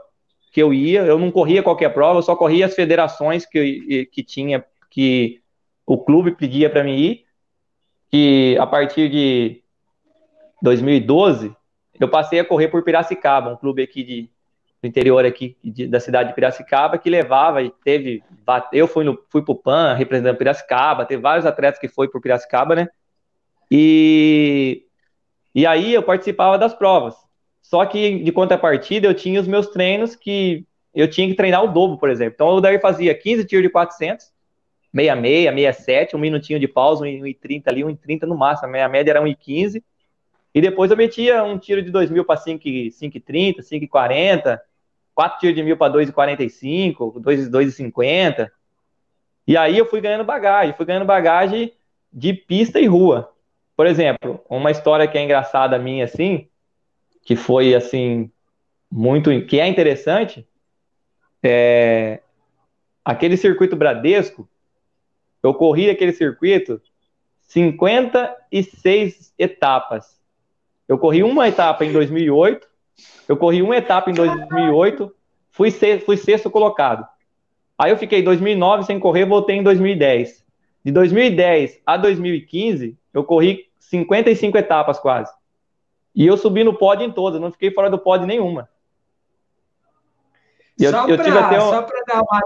que eu ia, eu não corria qualquer prova, eu só corria as federações que, que tinha, que o clube pedia para mim ir, que a partir de 2012 eu passei a correr por Piracicaba, um clube aqui de, do interior aqui de, da cidade de Piracicaba que levava e teve, eu fui no, fui pro PAN representando Piracicaba, teve vários atletas que foi por Piracicaba, né? E e aí eu participava das provas. Só que de contrapartida eu tinha os meus treinos que eu tinha que treinar o dobro, por exemplo. Então o Daí fazia 15 tiros de 400, 66, 67, um minutinho de pausa, 1,30 ali, 1,30 no máximo. A minha média era 1,15 e depois eu metia um tiro de 2 mil para 5,30, 5,40, quatro tiros de mil para 2,45, 2,50. E aí eu fui ganhando bagagem, fui ganhando bagagem de pista e rua. Por exemplo, uma história que é engraçada minha, assim, que foi, assim, muito, que é interessante, é aquele circuito Bradesco, eu corri aquele circuito 56 etapas. Eu corri uma etapa em 2008, eu corri uma etapa em 2008, fui, sexto, fui sexto colocado. Aí eu fiquei 2009 sem correr, voltei em 2010. De 2010 a 2015, eu corri 55 etapas quase. E eu subi no pódio em todas, não fiquei fora do pódio nenhuma. Eu, só para um... dar uma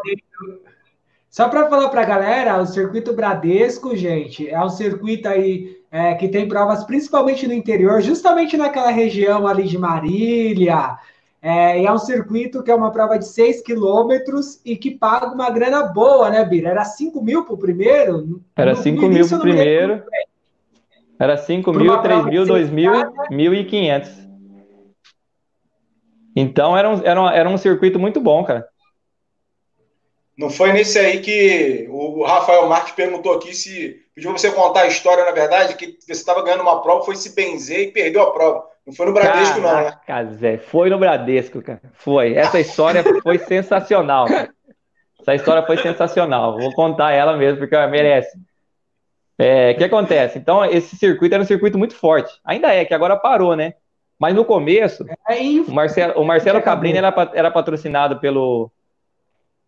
só para falar para a galera, o circuito Bradesco, gente, é um circuito aí é, que tem provas principalmente no interior, justamente naquela região ali de Marília. É, e é um circuito que é uma prova de 6 quilômetros e que paga uma grana boa, né, Bira? Era 5 mil para o primeiro? Era 5 mil para o primeiro. Era 5 mil, 3 mil, 2 mil, 1.500. Então era um, era, um, era um circuito muito bom, cara. Não foi nesse aí que o Rafael Marques perguntou aqui se pediu você contar a história, na verdade, que você estava ganhando uma prova, foi se benzer e perdeu a prova. Não foi no Bradesco, Caraca, não, né? Zé, foi no Bradesco, cara. Foi. Essa história foi sensacional. Cara. Essa história foi sensacional. Vou contar ela mesmo, porque ela merece. É, o que acontece? Então, esse circuito era um circuito muito forte. Ainda é, que agora parou, né? Mas no começo, é, o Marcelo, o Marcelo Cabrini era, era patrocinado pelo,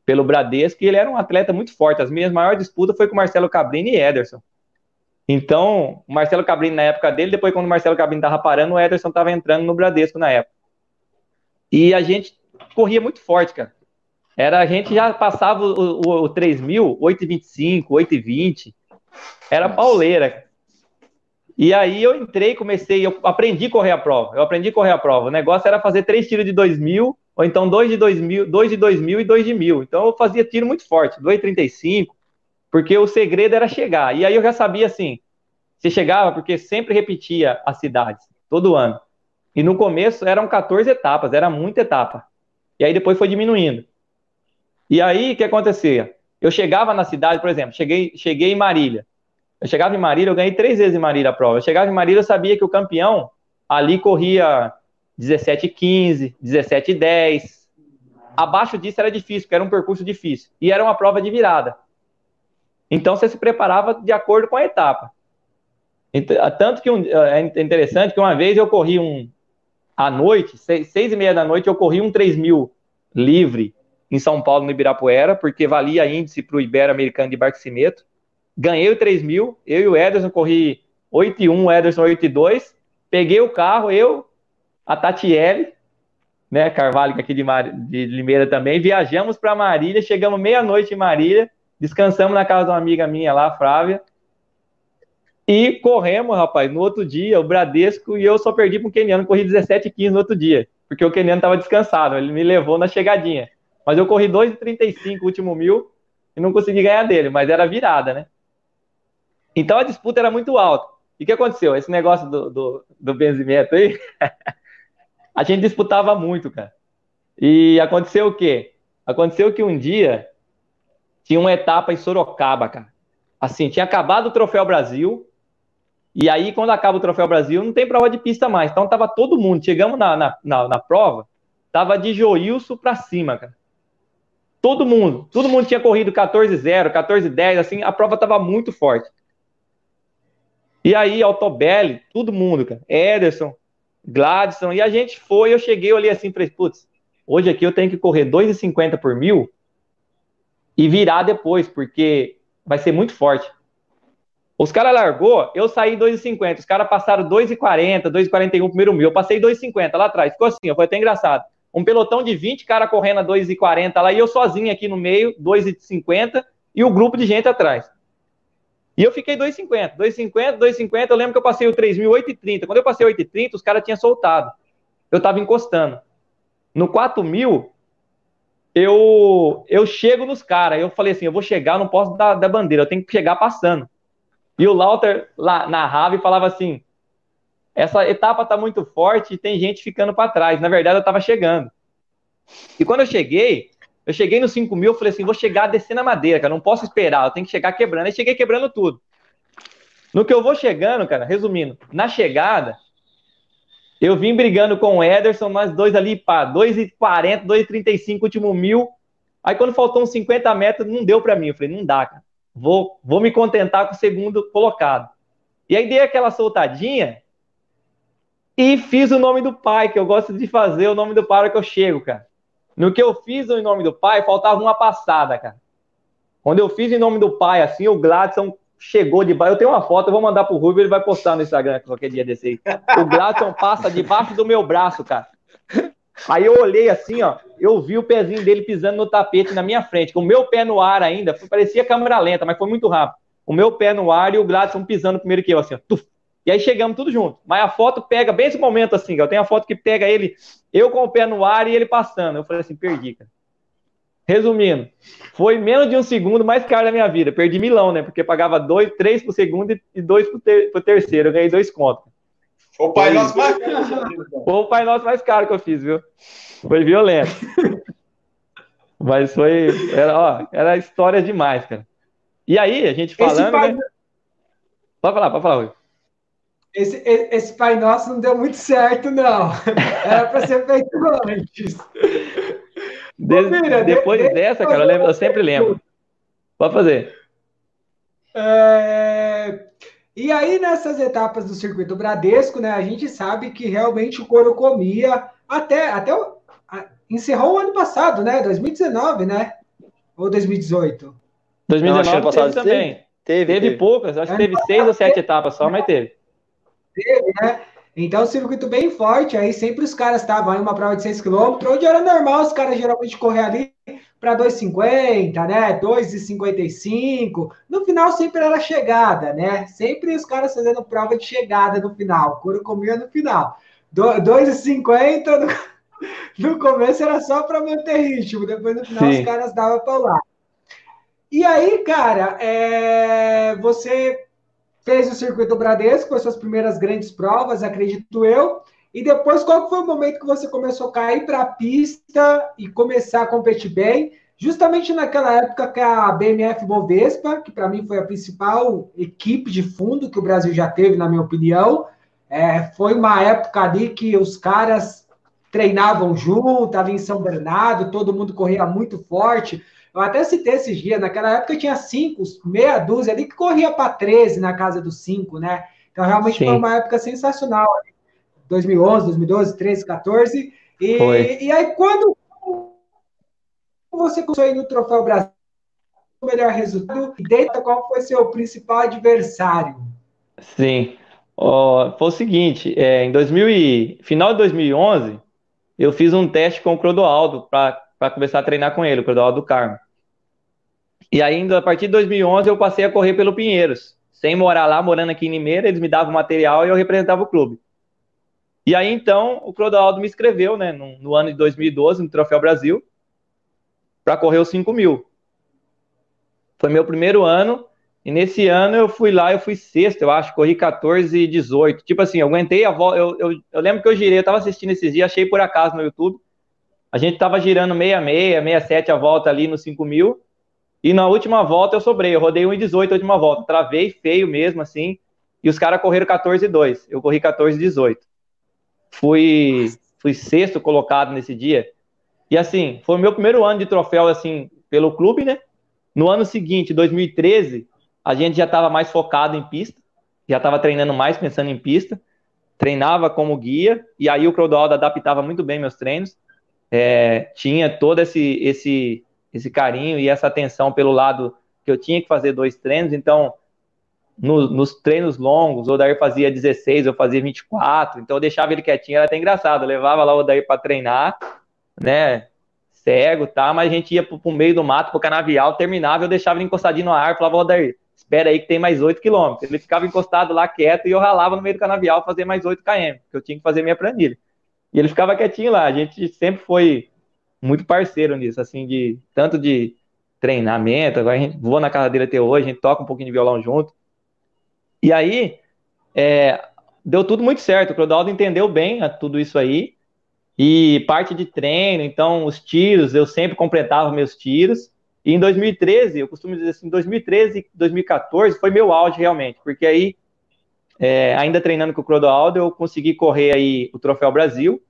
pelo Bradesco, e ele era um atleta muito forte. As minhas maiores disputas foi com o Marcelo Cabrini e Ederson. Então, o Marcelo Cabrini na época dele, depois quando o Marcelo Cabrini estava parando, o Ederson estava entrando no Bradesco na época. E a gente corria muito forte, cara. Era, a gente já passava o, o, o 3 mil, 8,25, 8,20. Era pauleira. E aí eu entrei, comecei, eu aprendi a correr a prova. Eu aprendi a correr a prova. O negócio era fazer três tiros de 2 mil ou então dois de 2000, dois de 2000 e dois de mil. Então eu fazia tiro muito forte, 2,35, porque o segredo era chegar. E aí eu já sabia assim, você chegava porque sempre repetia as cidades, todo ano. E no começo eram 14 etapas, era muita etapa. E aí depois foi diminuindo. E aí o que acontecia? Eu chegava na cidade, por exemplo, cheguei, cheguei em Marília. Eu chegava em Marília, eu ganhei três vezes em Marília a prova. Eu chegava em Marília, eu sabia que o campeão ali corria 17,15, 17,10. Abaixo disso era difícil, porque era um percurso difícil. E era uma prova de virada. Então você se preparava de acordo com a etapa. Tanto que um, é interessante que uma vez eu corri um. À noite, seis, seis e meia da noite, eu corri um 3 mil livre em São Paulo, no Ibirapuera, porque valia índice para o Ibero-Americano de Barquisimeto. Ganhei o 3 mil, eu e o Ederson corri 8 e 1, o Ederson 8 e 2. Peguei o carro, eu, a Tatiele, né, Carvalho aqui de, Mar... de Limeira também, viajamos para Marília, chegamos meia-noite em Marília, descansamos na casa de uma amiga minha lá, Flávia, e corremos, rapaz, no outro dia, o Bradesco, e eu só perdi para o Keniano, corri 17 e 15 no outro dia, porque o Keniano estava descansado, ele me levou na chegadinha. Mas eu corri 2,35 o último mil e não consegui ganhar dele, mas era virada, né? Então a disputa era muito alta. E o que aconteceu? Esse negócio do, do, do benzimento aí, a gente disputava muito, cara. E aconteceu o quê? Aconteceu que um dia tinha uma etapa em Sorocaba, cara. Assim, tinha acabado o Troféu Brasil, e aí, quando acaba o Troféu Brasil, não tem prova de pista mais. Então, tava todo mundo. Chegamos na, na, na, na prova, tava de Joilson pra cima, cara. Todo mundo. Todo mundo tinha corrido 14-0, 14-10, assim, a prova tava muito forte. E aí, Altobelli, todo mundo, cara. Ederson, Gladson, e a gente foi, eu cheguei, olhei assim, falei, putz, hoje aqui eu tenho que correr 2,50 por mil e virar depois, porque vai ser muito forte. Os caras largou, eu saí 2,50, os caras passaram 2,40, 2,41 primeiro mil, eu passei 2,50 lá atrás, ficou assim, foi até engraçado. Um pelotão de 20 caras correndo a 2,40 lá, e eu sozinho aqui no meio, 2,50, e o grupo de gente atrás. E eu fiquei 2,50, 2,50, 2,50. Eu lembro que eu passei o 3.000, Quando eu passei 8,30, os caras tinham soltado. Eu tava encostando. No 4.000, eu, eu chego nos caras. Eu falei assim: eu vou chegar, não posso dar, da bandeira, eu tenho que chegar passando. E o Lauter lá narrava e falava assim: essa etapa tá muito forte e tem gente ficando para trás. Na verdade, eu tava chegando. E quando eu cheguei, eu cheguei no 5 mil, falei assim, vou chegar descendo a madeira, cara, não posso esperar, eu tenho que chegar quebrando. Aí cheguei quebrando tudo. No que eu vou chegando, cara, resumindo, na chegada, eu vim brigando com o Ederson, nós dois ali, pá, 2,40, 2,35, último mil. Aí quando faltou uns 50 metros, não deu para mim. Eu falei, não dá, cara. Vou, vou me contentar com o segundo colocado. E aí dei aquela soltadinha e fiz o nome do pai, que eu gosto de fazer o nome do pai que eu chego, cara. No que eu fiz em nome do pai, faltava uma passada, cara. Quando eu fiz em nome do pai, assim, o Gladson chegou de baixo. Eu tenho uma foto, eu vou mandar pro Rubio, ele vai postar no Instagram qualquer dia desse aí. O Gladson passa debaixo do meu braço, cara. Aí eu olhei assim, ó, eu vi o pezinho dele pisando no tapete na minha frente, com o meu pé no ar ainda, parecia câmera lenta, mas foi muito rápido. O meu pé no ar e o Gladson pisando primeiro que eu, assim, ó, tuf, e aí chegamos tudo junto. Mas a foto pega bem esse momento assim, eu tenho a foto que pega ele, eu com o pé no ar e ele passando. Eu falei assim, perdi, cara. Resumindo, foi menos de um segundo mais caro da minha vida. Perdi milão, né? Porque pagava dois, três pro segundo e dois pro, ter, pro terceiro. Eu ganhei dois contos. Foi o pai nosso mais caro. Foi o pai nosso mais caro que eu fiz, viu? Foi violento. Mas foi. Era, ó, era história demais, cara. E aí, a gente falando. Pai... Né? Pode falar, pode falar, Rui. Esse, esse Pai Nosso não deu muito certo, não. Era para ser feito antes. Mira, depois de, dessa, cara, eu, lembro, eu, sempre lembro. Pode fazer. É... E aí, nessas etapas do circuito Bradesco, né, a gente sabe que realmente o couro comia até, até o... encerrou o ano passado, né? 2019, né? Ou 2018? 2019 não, passado também. Teve, teve, teve, poucas, acho que teve seis ou sete etapas só, mas teve teve, né? Então, um circuito bem forte, aí sempre os caras estavam em uma prova de 6 km, onde era normal os caras geralmente correr ali para 2,50, né? 2,55. No final sempre era chegada, né? Sempre os caras fazendo prova de chegada no final, couro comia no final. 2,50 no... no começo era só para manter ritmo, depois no final Sim. os caras davam para lá. E aí, cara, é... você fez o circuito Bradesco, as suas primeiras grandes provas, acredito eu. E depois, qual foi o momento que você começou a cair para a pista e começar a competir bem? Justamente naquela época que a BMF Bovespa, que para mim foi a principal equipe de fundo que o Brasil já teve, na minha opinião, é, foi uma época ali que os caras treinavam junto, ali em São Bernardo, todo mundo corria muito forte. Eu até citei esses dias, naquela época tinha cinco, meia dúzia ali que corria para 13 na casa dos cinco, né? Então realmente Sim. foi uma época sensacional. 2011, 2012, 13, 14. E, e aí quando você começou aí no Troféu Brasil, o melhor resultado e dentro qual foi seu principal adversário? Sim. Oh, foi o seguinte, é, em 2000 e, final de 2011, eu fiz um teste com o Clodoaldo para começar a treinar com ele, o Clodoaldo Carmo. E ainda a partir de 2011 eu passei a correr pelo Pinheiros, sem morar lá, morando aqui em Limeira, eles me davam material e eu representava o clube. E aí então o Clodoaldo me escreveu, né, no, no ano de 2012, no Troféu Brasil, para correr os 5 mil. Foi meu primeiro ano, e nesse ano eu fui lá, eu fui sexto, eu acho, corri 14 e 18. Tipo assim, eu aguentei a volta, eu, eu, eu, lembro que eu girei, eu tava assistindo esses dias, achei por acaso no YouTube. A gente tava girando 66, 67 a volta ali no 5 mil, e na última volta eu sobrei, eu rodei 1,18 a última volta, travei feio mesmo, assim, e os caras correram 14 e 2, eu corri 14 e 18. Fui, fui sexto colocado nesse dia, e assim, foi o meu primeiro ano de troféu, assim, pelo clube, né? No ano seguinte, 2013, a gente já estava mais focado em pista, já estava treinando mais pensando em pista, treinava como guia, e aí o Clodoaldo adaptava muito bem meus treinos, é, tinha todo esse, esse, esse carinho e essa atenção pelo lado que eu tinha que fazer dois treinos, então no, nos treinos longos, o Odair fazia 16, eu fazia 24, então eu deixava ele quietinho, era até engraçado, eu levava lá o Odair para treinar, né, cego, tá, mas a gente ia pro, pro meio do mato, pro canavial, terminava, eu deixava ele encostadinho no ar, falava, Odair, espera aí que tem mais 8 quilômetros. Ele ficava encostado lá quieto e eu ralava no meio do canavial fazer mais 8 km, porque eu tinha que fazer minha planilha. E ele ficava quietinho lá, a gente sempre foi muito parceiro nisso, assim, de tanto de treinamento, agora a gente voa na casa dele até hoje, a gente toca um pouquinho de violão junto. E aí, é, deu tudo muito certo, o Clodaldo entendeu bem tudo isso aí, e parte de treino, então os tiros, eu sempre completava meus tiros. E em 2013, eu costumo dizer assim, 2013 e 2014 foi meu auge realmente, porque aí, é, ainda treinando com o Clodoaldo, eu consegui correr aí o Troféu Brasil.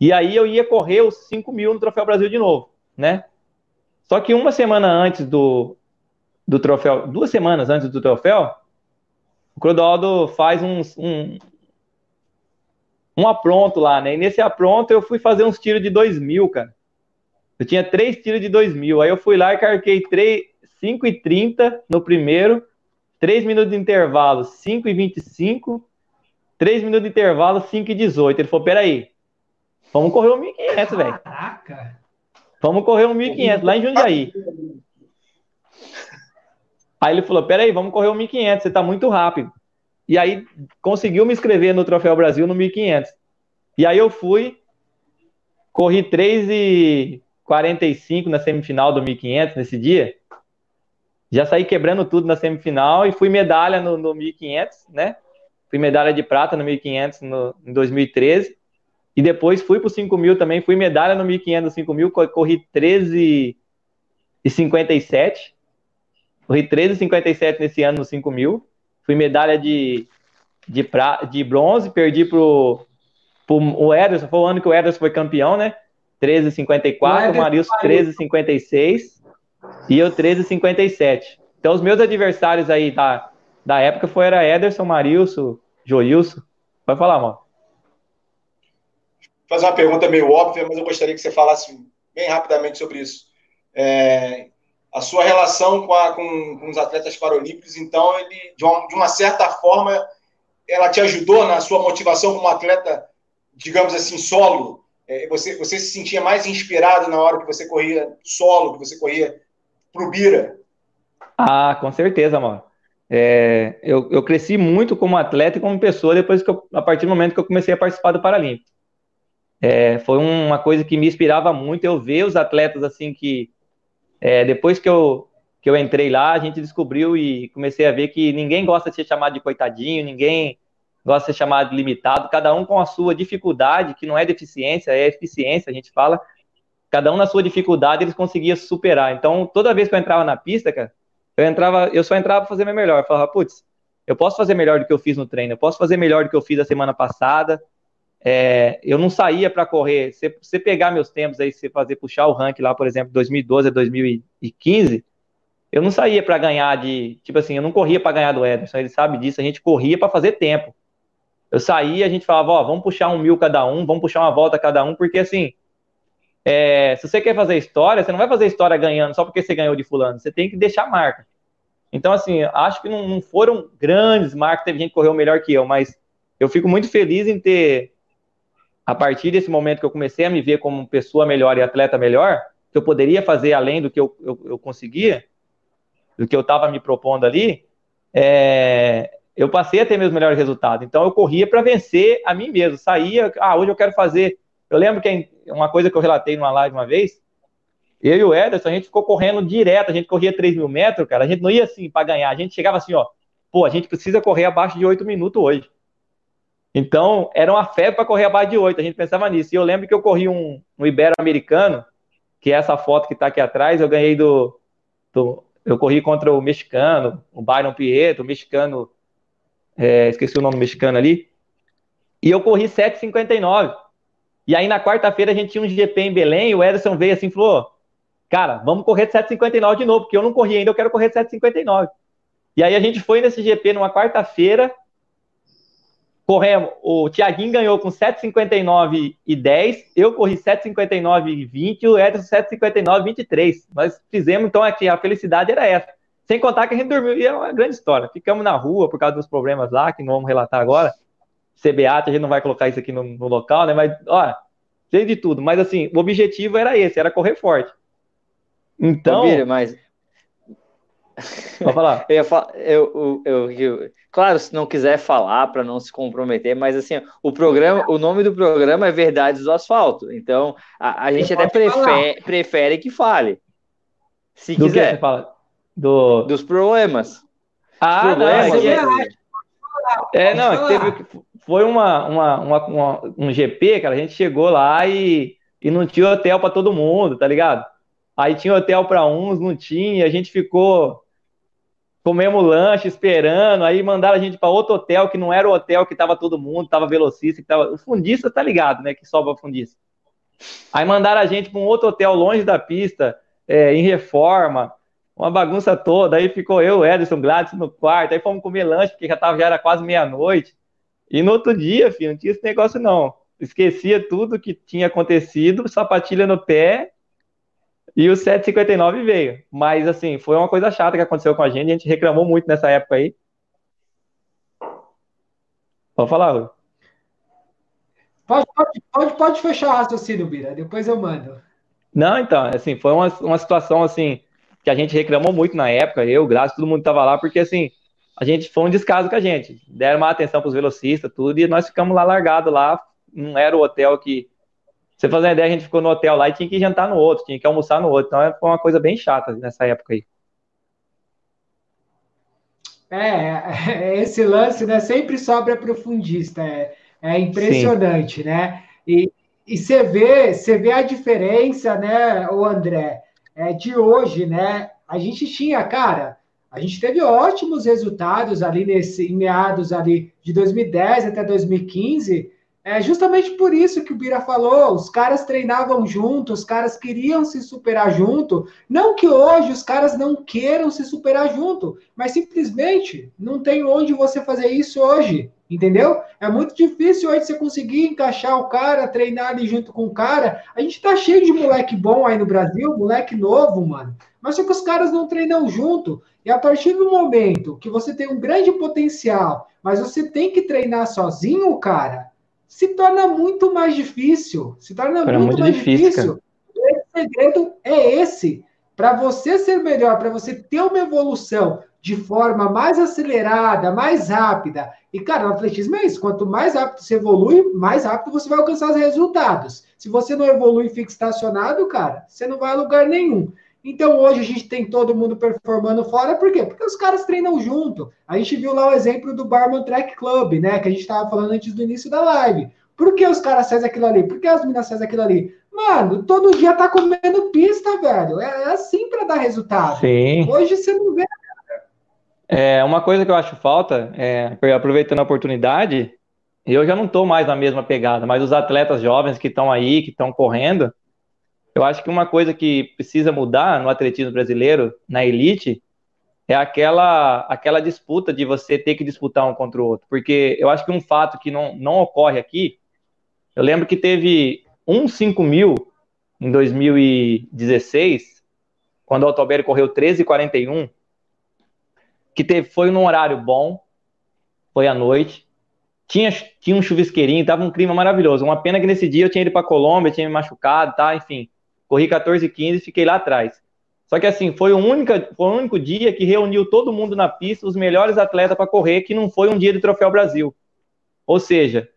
E aí eu ia correr os 5 mil no Troféu Brasil de novo, né? Só que uma semana antes do, do troféu, duas semanas antes do troféu, o Clodoaldo faz um, um, um apronto lá, né? E nesse apronto eu fui fazer uns tiros de 2 mil, cara. Eu tinha três tiros de 2 mil. Aí eu fui lá e carquei 3, 5 e 30 no primeiro, 3 minutos de intervalo, 5 e 25, 3 minutos de intervalo, 5 e 18. Ele falou, peraí, vamos correr um 1.500, velho. Caraca! Vamos correr um 1.500 lá em Jundiaí. Aí ele falou, peraí, vamos correr um 1.500, você tá muito rápido. E aí conseguiu me inscrever no Troféu Brasil no 1500. E aí eu fui, corri 3 e 45 na semifinal do 1500 nesse dia. Já saí quebrando tudo na semifinal e fui medalha no, no 1500, né? Fui medalha de prata no 1500 no, em 2013. E depois fui para o 5 também, fui medalha no 1500 5 mil, corri 13 e 57. Corri 13 e 57 nesse ano no 5 mil fui medalha de, de, pra, de bronze, perdi pro, pro o Ederson, foi o ano que o Ederson foi campeão, né? 13,54, o Marilson 13,56 e eu 13,57. Então os meus adversários aí da, da época foram Ederson, Marilson, Joilson. Pode falar, mano. Fazer uma pergunta meio óbvia, mas eu gostaria que você falasse bem rapidamente sobre isso. É, a sua relação com, a, com, com, os atletas paralímpicos, então, ele, de uma, de uma, certa forma, ela te ajudou na sua motivação como atleta, digamos assim, solo? É, você, você se sentia mais inspirado na hora que você corria solo, que você corria pro Bira? Ah, com certeza, mano. É, eu, eu cresci muito como atleta e como pessoa depois que eu, a partir do momento que eu comecei a participar do Paralímpico. É, foi uma coisa que me inspirava muito eu ver os atletas assim que é, depois que eu que eu entrei lá a gente descobriu e comecei a ver que ninguém gosta de ser chamado de coitadinho, ninguém gosta de ser chamado de limitado, cada um com a sua dificuldade, que não é deficiência, é eficiência, a gente fala, cada um na sua dificuldade eles conseguiam superar. Então, toda vez que eu entrava na pista, cara, eu entrava, eu só entrava para fazer meu melhor. Eu falava, putz, eu posso fazer melhor do que eu fiz no treino, eu posso fazer melhor do que eu fiz a semana passada. É, eu não saía para correr. Se você pegar meus tempos aí, você fazer puxar o ranking lá, por exemplo, 2012 a 2015, eu não saía para ganhar de, tipo assim, eu não corria para ganhar do Ederson, ele sabe disso, a gente corria para fazer tempo. Eu saía, a gente falava, ó, vamos puxar um mil cada um, vamos puxar uma volta cada um, porque assim, é, se você quer fazer história, você não vai fazer história ganhando só porque você ganhou de fulano, você tem que deixar marca. Então, assim, acho que não, não foram grandes marcas, teve gente que correu melhor que eu, mas eu fico muito feliz em ter, a partir desse momento que eu comecei a me ver como pessoa melhor e atleta melhor, que eu poderia fazer além do que eu, eu, eu conseguia, do que eu estava me propondo ali, é, eu passei a ter meus melhores resultados. Então eu corria para vencer a mim mesmo. Saía, ah, hoje eu quero fazer. Eu lembro que uma coisa que eu relatei numa live uma vez, eu e o Ederson, a gente ficou correndo direto, a gente corria 3 mil metros, cara, a gente não ia assim para ganhar, a gente chegava assim, ó, pô, a gente precisa correr abaixo de 8 minutos hoje. Então, era uma febre para correr abaixo de 8, a gente pensava nisso. E eu lembro que eu corri um, um Ibero-Americano, que é essa foto que está aqui atrás, eu ganhei do, do, Eu corri contra o mexicano, o Byron Pietro, o mexicano é, esqueci o nome mexicano ali, e eu corri 7,59. E aí na quarta-feira a gente tinha um GP em Belém, o Ederson veio assim e falou: Cara, vamos correr 7,59 de novo, porque eu não corri ainda, eu quero correr 7,59. E aí a gente foi nesse GP numa quarta-feira, corremos, o Tiaguinho ganhou com 7,59 e 10, eu corri 7,59 e 20 e o Ederson 7,59 e 23. Nós fizemos, então, aqui, a felicidade era essa. Sem contar que a gente dormiu, e é uma grande história. Ficamos na rua por causa dos problemas lá, que não vamos relatar agora. CBA, a gente não vai colocar isso aqui no, no local, né? Mas, ó, cheio de tudo. Mas, assim, o objetivo era esse, era correr forte. Então... Ô, mas... Pode falar. eu, eu, eu, eu, claro, se não quiser falar para não se comprometer, mas assim, o programa, o nome do programa é Verdades do Asfalto. Então, a, a gente até prefere, prefere que fale. Se do quiser. Que você fala? Do... Dos problemas. Ah, problemas, não, é, é, não, teve, foi uma, uma, uma, uma, um GP, cara, a gente chegou lá e, e não tinha hotel para todo mundo, tá ligado? Aí tinha hotel para uns, não tinha, a gente ficou comemos lanche esperando, aí mandaram a gente para outro hotel que não era o hotel que tava todo mundo, tava velocista, que tava, o fundista tá ligado, né, que sobra fundista. Aí mandaram a gente para um outro hotel longe da pista, é, em reforma, uma bagunça toda. Aí ficou eu, Ederson, Gladys no quarto. Aí fomos comer lanche, porque já, tava, já era quase meia-noite. E no outro dia, filho, não tinha esse negócio não. Esquecia tudo que tinha acontecido, sapatilha no pé e o 759 veio. Mas, assim, foi uma coisa chata que aconteceu com a gente. A gente reclamou muito nessa época aí. Pode falar, Rui. Pode, pode, pode, pode fechar o raciocínio, Bira. Depois eu mando. Não, então, assim, foi uma, uma situação, assim, que a gente reclamou muito na época, eu, Graça, todo mundo tava lá, porque assim, a gente foi um descaso com a gente. Deram uma atenção para os velocistas, tudo, e nós ficamos lá largados lá. Não era o hotel que. Você fazer uma ideia, a gente ficou no hotel lá e tinha que jantar no outro, tinha que almoçar no outro. Então foi uma coisa bem chata nessa época aí. É, esse lance, né? Sempre sobra profundista. É, é impressionante, Sim. né? E, e você vê, você vê a diferença, né, o André? é, de hoje, né? A gente tinha, cara, a gente teve ótimos resultados ali nesse em meados ali de 2010 até 2015. É justamente por isso que o Bira falou, os caras treinavam junto, os caras queriam se superar junto. Não que hoje os caras não queiram se superar junto, mas simplesmente não tem onde você fazer isso hoje. Entendeu? É muito difícil hoje você conseguir encaixar o cara, treinar ali junto com o cara. A gente tá cheio de moleque bom aí no Brasil, moleque novo, mano. Mas só que os caras não treinam junto. E a partir do momento que você tem um grande potencial, mas você tem que treinar sozinho, cara, se torna muito mais difícil. Se torna muito, muito, mais difícil. difícil. O segredo é esse. Para você ser melhor, para você ter uma evolução de forma mais acelerada, mais rápida. E, cara, o atletismo é isso. Quanto mais rápido você evolui, mais rápido você vai alcançar os resultados. Se você não evolui e fica estacionado, cara, você não vai a lugar nenhum. Então, hoje a gente tem todo mundo performando fora, por quê? Porque os caras treinam junto. A gente viu lá o exemplo do Barman Track Club, né? Que a gente estava falando antes do início da live. Por que os caras fazem aquilo ali? Por que as meninas fazem aquilo ali? Mano, todo dia tá comendo pista, velho. É, é assim para dar resultado. Sim. Hoje você não vê é, uma coisa que eu acho falta, é, aproveitando a oportunidade, eu já não estou mais na mesma pegada, mas os atletas jovens que estão aí, que estão correndo, eu acho que uma coisa que precisa mudar no atletismo brasileiro, na elite, é aquela, aquela disputa de você ter que disputar um contra o outro. Porque eu acho que um fato que não, não ocorre aqui, eu lembro que teve um 5 mil em 2016, quando o Altobelli correu 13,41, que teve, foi num horário bom, foi à noite, tinha, tinha um chuvisqueirinho, tava um clima maravilhoso. Uma pena que nesse dia eu tinha ido para Colômbia, tinha me machucado, tá? Enfim, corri 14 e 15 e fiquei lá atrás. Só que assim, foi o, único, foi o único dia que reuniu todo mundo na pista, os melhores atletas para correr, que não foi um dia de Troféu Brasil. Ou seja,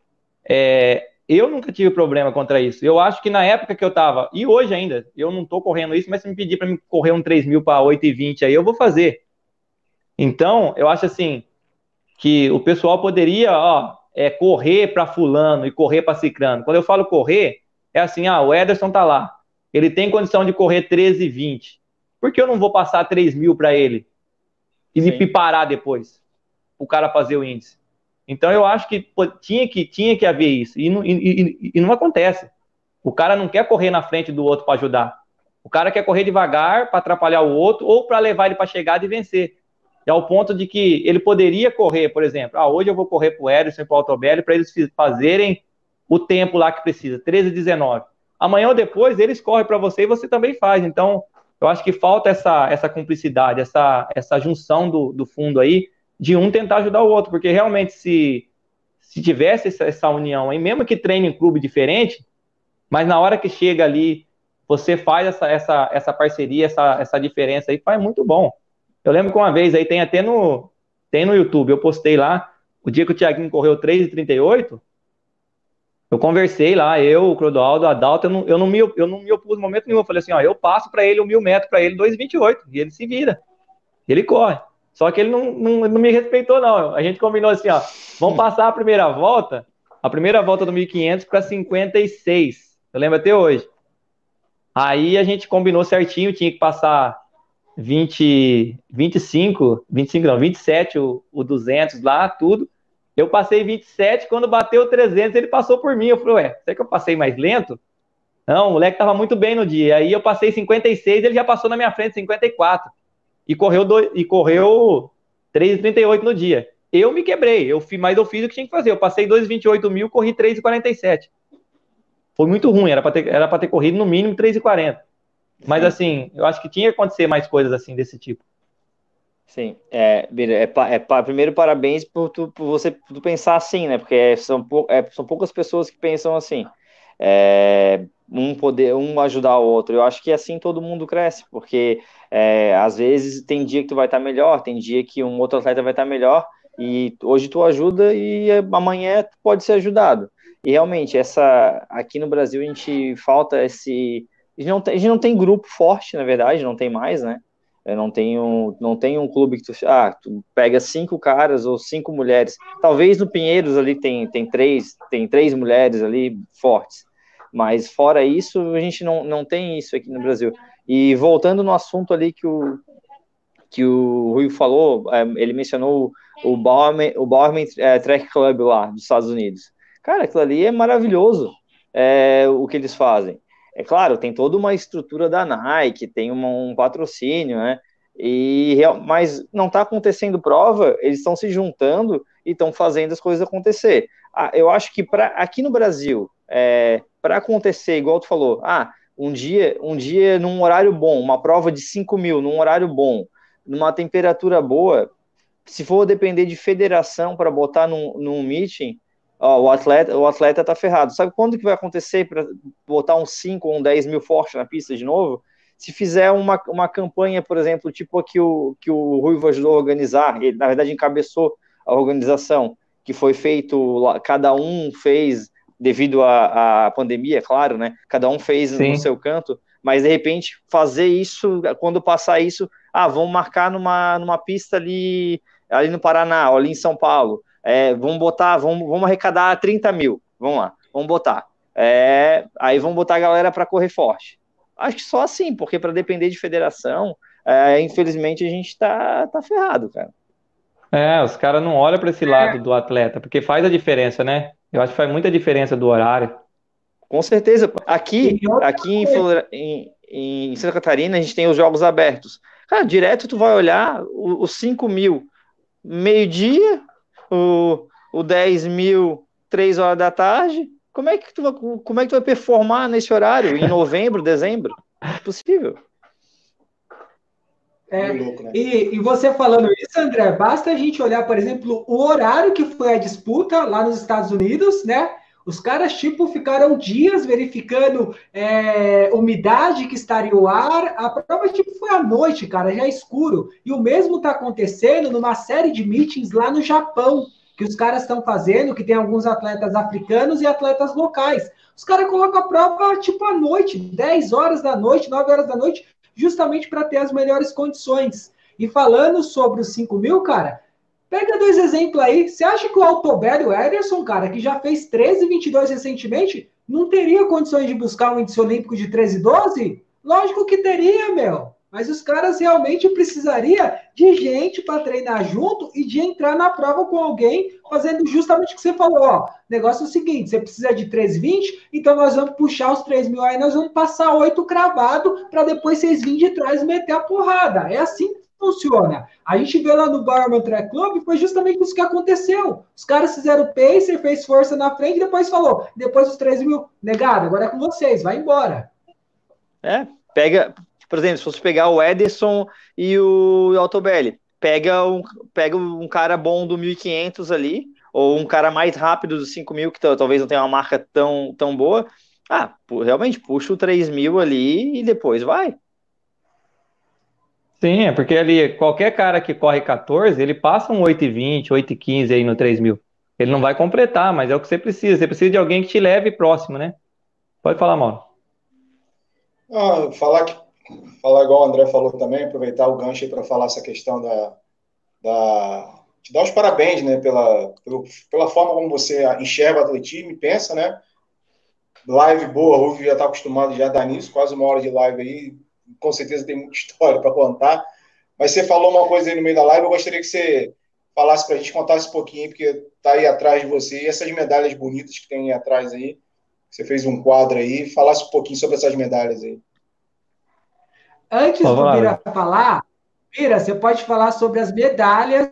é, eu nunca tive problema contra isso. Eu acho que na época que eu tava, e hoje ainda, eu não tô correndo isso, mas se me pedir para correr um 3 mil para 8 e 20 aí, eu vou fazer. Então, eu acho assim que o pessoal poderia, ó, é, correr para fulano e correr para ciclano. Quando eu falo correr, é assim, ah, o Ederson tá lá. Ele tem condição de correr 13 e 20. Por que eu não vou passar 3 mil para ele? E me parar depois? O cara fazer o índice. Então eu acho que pô, tinha que tinha que haver isso. E não, e, e, e não acontece. O cara não quer correr na frente do outro para ajudar. O cara quer correr devagar para atrapalhar o outro ou para levar ele para chegada e vencer ao ponto de que ele poderia correr, por exemplo, ah, hoje eu vou correr para o Edson e para o Altobelli para eles fazerem o tempo lá que precisa, 13 e 19. Amanhã ou depois eles correm para você e você também faz. Então, eu acho que falta essa, essa cumplicidade, essa, essa junção do, do fundo aí, de um tentar ajudar o outro, porque realmente se, se tivesse essa, essa união aí, mesmo que treine em clube diferente, mas na hora que chega ali, você faz essa, essa, essa parceria, essa, essa diferença aí, faz muito bom. Eu lembro que uma vez aí tem até no tem no YouTube, eu postei lá o dia que o Thiaguinho correu 3,38. Eu conversei lá, eu, o Clodoaldo, o Adalto, eu não, eu, não me, eu não me opus em momento nenhum. Eu falei assim: ó, eu passo para ele um mil metros para ele 2,28. E ele se vira. Ele corre. Só que ele não, não, não, me respeitou, não. A gente combinou assim: ó, vamos passar a primeira volta, a primeira volta do 1.500 para 56. Eu lembro até hoje. Aí a gente combinou certinho, tinha que passar 20, 25, 25 não, 27 o, o 200 lá, tudo. Eu passei 27, quando bateu 300 ele passou por mim. Eu falei, ué, será que eu passei mais lento? Não, o moleque tava muito bem no dia. Aí eu passei 56, ele já passou na minha frente 54. E correu do, e correu 3,38 no dia. Eu me quebrei, eu fiz, mas eu fiz o que tinha que fazer. Eu passei 2,28 mil, corri 3,47. Foi muito ruim, era para ter, era ter corrido no mínimo 3,40. Mas assim, eu acho que tinha que acontecer mais coisas assim desse tipo. Sim, é, é, é, é primeiro parabéns por, tu, por você por pensar assim, né? Porque é, são, pou, é, são poucas pessoas que pensam assim. É, um poder, um ajudar o outro. Eu acho que assim todo mundo cresce, porque às vezes tem dia que tu vai estar melhor, tem dia que um outro atleta vai estar melhor, e hoje tu ajuda e amanhã pode ser ajudado. E realmente, essa aqui no Brasil a gente falta esse a gente, não tem, a gente não tem grupo forte, na verdade, não tem mais, né? Eu não tenho, não tem um clube que tu, ah, tu pega cinco caras ou cinco mulheres. Talvez no Pinheiros ali tem, tem três, tem três mulheres ali fortes. Mas fora isso, a gente não, não tem isso aqui no Brasil. E voltando no assunto ali que o que o Rui falou, é, ele mencionou o Bowerman, o Bowerman é, Track Club lá dos Estados Unidos. Cara, aquilo ali é maravilhoso é, o que eles fazem. É claro, tem toda uma estrutura da Nike, tem uma, um patrocínio, né? E, mas não está acontecendo prova, eles estão se juntando e estão fazendo as coisas acontecer. Ah, eu acho que pra, aqui no Brasil, é, para acontecer, igual tu falou, ah, um dia, um dia num horário bom, uma prova de 5 mil, num horário bom, numa temperatura boa, se for depender de federação para botar num, num meeting, ó, o atleta o atleta tá ferrado. Sabe quando que vai acontecer para botar um 5 ou um 10 mil forte na pista de novo? se fizer uma, uma campanha, por exemplo, tipo a que o, que o Ruivo ajudou a organizar, ele na verdade encabeçou a organização, que foi feito, cada um fez, devido à, à pandemia, é claro, né? Cada um fez Sim. no seu canto, mas de repente fazer isso, quando passar isso, ah, vamos marcar numa, numa pista ali, ali no Paraná, ou ali em São Paulo, é, vamos botar, vamos, vamos arrecadar 30 mil, vamos lá, vamos botar. É, aí vamos botar a galera para correr forte. Acho que só assim, porque para depender de federação, é, infelizmente a gente tá, tá ferrado, cara. É, os caras não olham para esse lado do atleta, porque faz a diferença, né? Eu acho que faz muita diferença do horário. Com certeza. Aqui, aqui em, em, em Santa Catarina, a gente tem os jogos abertos. Cara, direto tu vai olhar os 5 mil meio-dia, o, o 10 mil 3 horas da tarde. Como é que tu vai, como é que tu vai performar nesse horário? Em novembro, dezembro? Impossível. É, louco, né? e, e, você falando isso, André, basta a gente olhar, por exemplo, o horário que foi a disputa lá nos Estados Unidos, né? Os caras, tipo, ficaram dias verificando é, umidade que estaria o ar. A prova, tipo, foi à noite, cara, já escuro. E o mesmo está acontecendo numa série de meetings lá no Japão, que os caras estão fazendo, que tem alguns atletas africanos e atletas locais. Os caras colocam a prova, tipo, à noite, 10 horas da noite, 9 horas da noite, justamente para ter as melhores condições. E falando sobre os 5 mil, cara, Pega dois exemplos aí. Você acha que o Altobelli, o Ederson, cara, que já fez 13 e 22 recentemente, não teria condições de buscar um índice olímpico de 13 e 12? Lógico que teria, meu. Mas os caras realmente precisaria de gente para treinar junto e de entrar na prova com alguém fazendo justamente o que você falou. Ó, negócio é o seguinte: você precisa de 3,20, então nós vamos puxar os 3 mil aí, nós vamos passar 8 cravado para depois vocês virem de trás e meter a porrada. É assim funciona. A gente vê lá no Barman Track Club, foi justamente isso que aconteceu. Os caras fizeram pacer, fez força na frente depois falou, depois os 3 mil, negado, agora é com vocês, vai embora. É, pega, por exemplo, se você pegar o Ederson e o Altobelli, pega um, pega um cara bom do 1500 ali, ou um cara mais rápido do 5000, que talvez não tenha uma marca tão, tão boa, ah, realmente, puxa o 3000 ali e depois vai. Sim, é porque ali qualquer cara que corre 14, ele passa um 8,20, 8,15 aí no 3 mil. Ele não vai completar, mas é o que você precisa. Você precisa de alguém que te leve próximo, né? Pode falar, Mauro. Ah, falar, que, falar igual o André falou também, aproveitar o gancho para falar essa questão da, da. Te dar os parabéns, né? Pela, pela, forma como você enxerga o atletismo e pensa, né? Live boa, o Rubio já está acostumado já a dar nisso, quase uma hora de live aí com certeza tem muita história para contar. Mas você falou uma coisa aí no meio da live, eu gostaria que você falasse para a gente, contasse um pouquinho, porque tá aí atrás de você, e essas medalhas bonitas que tem aí atrás aí, você fez um quadro aí, falasse um pouquinho sobre essas medalhas aí. Antes do Bira falar, Bira, você pode falar sobre as medalhas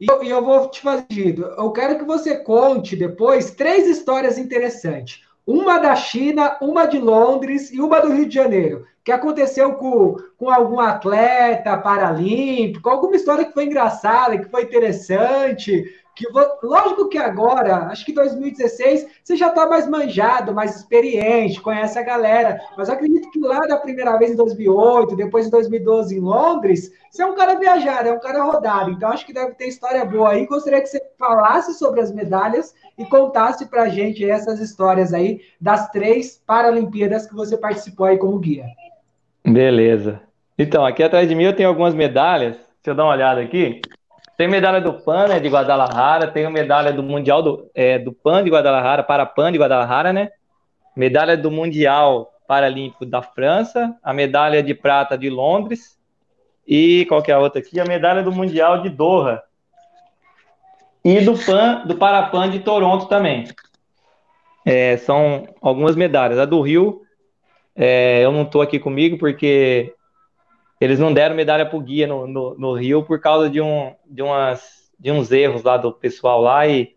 e eu, eu, vou te fazer. Eu quero que você conte depois três histórias interessantes uma da China, uma de Londres e uma do Rio de Janeiro, que aconteceu com, com algum atleta paralímpico, alguma história que foi engraçada, que foi interessante, que lógico que agora, acho que 2016, você já está mais manjado, mais experiente, conhece a galera, mas acredito que lá da primeira vez em 2008, depois em 2012 em Londres, você é um cara viajado, é um cara rodado, então acho que deve ter história boa aí. Gostaria que você falasse sobre as medalhas e contasse para a gente essas histórias aí das três Paralimpíadas que você participou aí como guia. Beleza. Então, aqui atrás de mim eu tenho algumas medalhas. Deixa eu dar uma olhada aqui. Tem medalha do PAN, né, de Guadalajara, tem medalha do Mundial do, é, do PAN de Guadalajara, para PAN de Guadalajara, né? Medalha do Mundial Paralímpico da França, a medalha de prata de Londres e qual que é a outra aqui? A medalha do Mundial de Doha, e do PAN, do Parapan de Toronto também. É, são algumas medalhas. A do Rio, é, eu não estou aqui comigo porque eles não deram medalha para o guia no, no, no, Rio por causa de, um, de, umas, de uns erros lá do pessoal lá e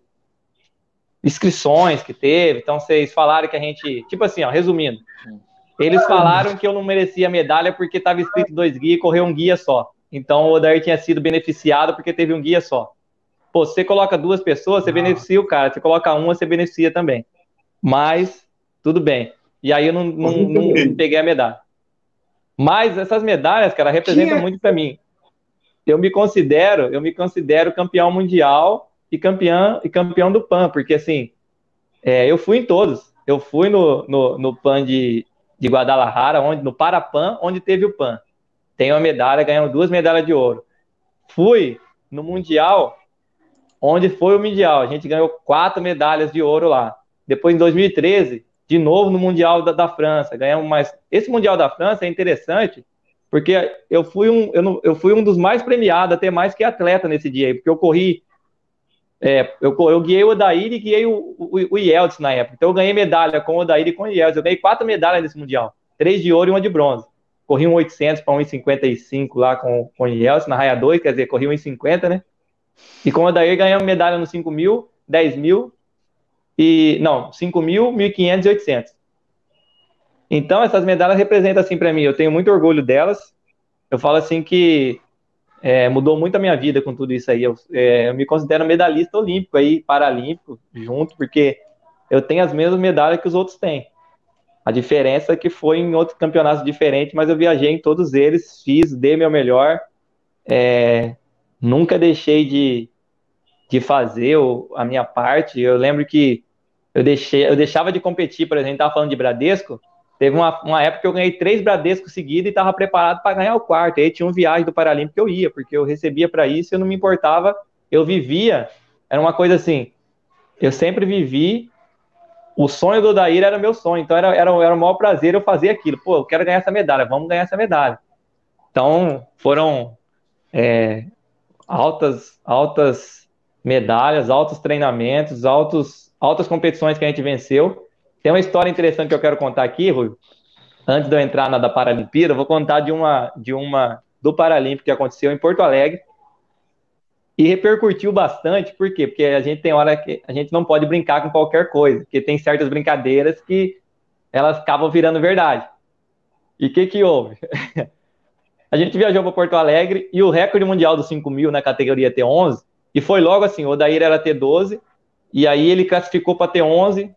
inscrições que teve. Então vocês falaram que a gente, tipo assim, ó, resumindo, eles falaram que eu não merecia medalha porque estava escrito dois guias e correu um guia só. Então o Odair tinha sido beneficiado porque teve um guia só. Pô, você coloca duas pessoas, você ah. beneficia o cara. Você coloca uma, você beneficia também. Mas, tudo bem. E aí eu não, não, não peguei a medalha. Mas essas medalhas, cara, representam muito para mim. Eu me considero, eu me considero campeão mundial e campeão e campeão do PAN, porque assim, é, eu fui em todos. Eu fui no, no, no PAN de, de Guadalajara, onde, no Parapan, onde teve o PAN. Tenho uma medalha, ganhamos duas medalhas de ouro. Fui no Mundial, onde foi o Mundial. A gente ganhou quatro medalhas de ouro lá. Depois, em 2013, de novo no Mundial da, da França. Ganhamos mais. Esse Mundial da França é interessante, porque eu fui um, eu, não, eu fui um dos mais premiados, até mais que atleta nesse dia aí, porque eu corri. É, eu, eu guiei o Odair e guiei o, o, o Yeltsin na época. Então eu ganhei medalha com o Odair e com o Yeltsin. Eu ganhei quatro medalhas nesse Mundial. Três de ouro e uma de bronze. Corri um 800 para 1,55 lá com, com o Yeltsin na raia 2, quer dizer, corri 1,50, né? E com o Odair ganhamos medalha no 5 mil, 10 mil e não, 5 mil, 1.500 e 800. Então essas medalhas representam assim para mim. Eu tenho muito orgulho delas. Eu falo assim que é, mudou muito a minha vida com tudo isso aí. Eu, é, eu, me considero medalhista olímpico aí, paralímpico, junto, porque eu tenho as mesmas medalhas que os outros têm. A diferença é que foi em outros campeonatos diferentes, mas eu viajei em todos eles, fiz, dei meu melhor. É, nunca deixei de, de fazer o, a minha parte. Eu lembro que eu, deixei, eu deixava de competir, por exemplo, estava falando de Bradesco. Teve uma, uma época que eu ganhei três Bradescos seguidos e estava preparado para ganhar o quarto. Aí tinha um viagem do Paralímpico que eu ia, porque eu recebia para isso, eu não me importava, eu vivia. Era uma coisa assim, eu sempre vivi. O sonho do Odair era meu sonho, então era, era, era o maior prazer eu fazer aquilo. Pô, eu quero ganhar essa medalha, vamos ganhar essa medalha. Então foram é, altas, altas medalhas, altos treinamentos, altos, altas competições que a gente venceu. Tem uma história interessante que eu quero contar aqui, Rui. Antes de eu entrar na da Paralimpíada, eu vou contar de uma, de uma do Paralímpico que aconteceu em Porto Alegre e repercutiu bastante. Por quê? Porque a gente tem hora que a gente não pode brincar com qualquer coisa, porque tem certas brincadeiras que elas acabam virando verdade. E o que que houve? a gente viajou para Porto Alegre e o recorde mundial dos 5 mil na categoria T11 e foi logo assim, o Odair era T12, e aí ele classificou para T11,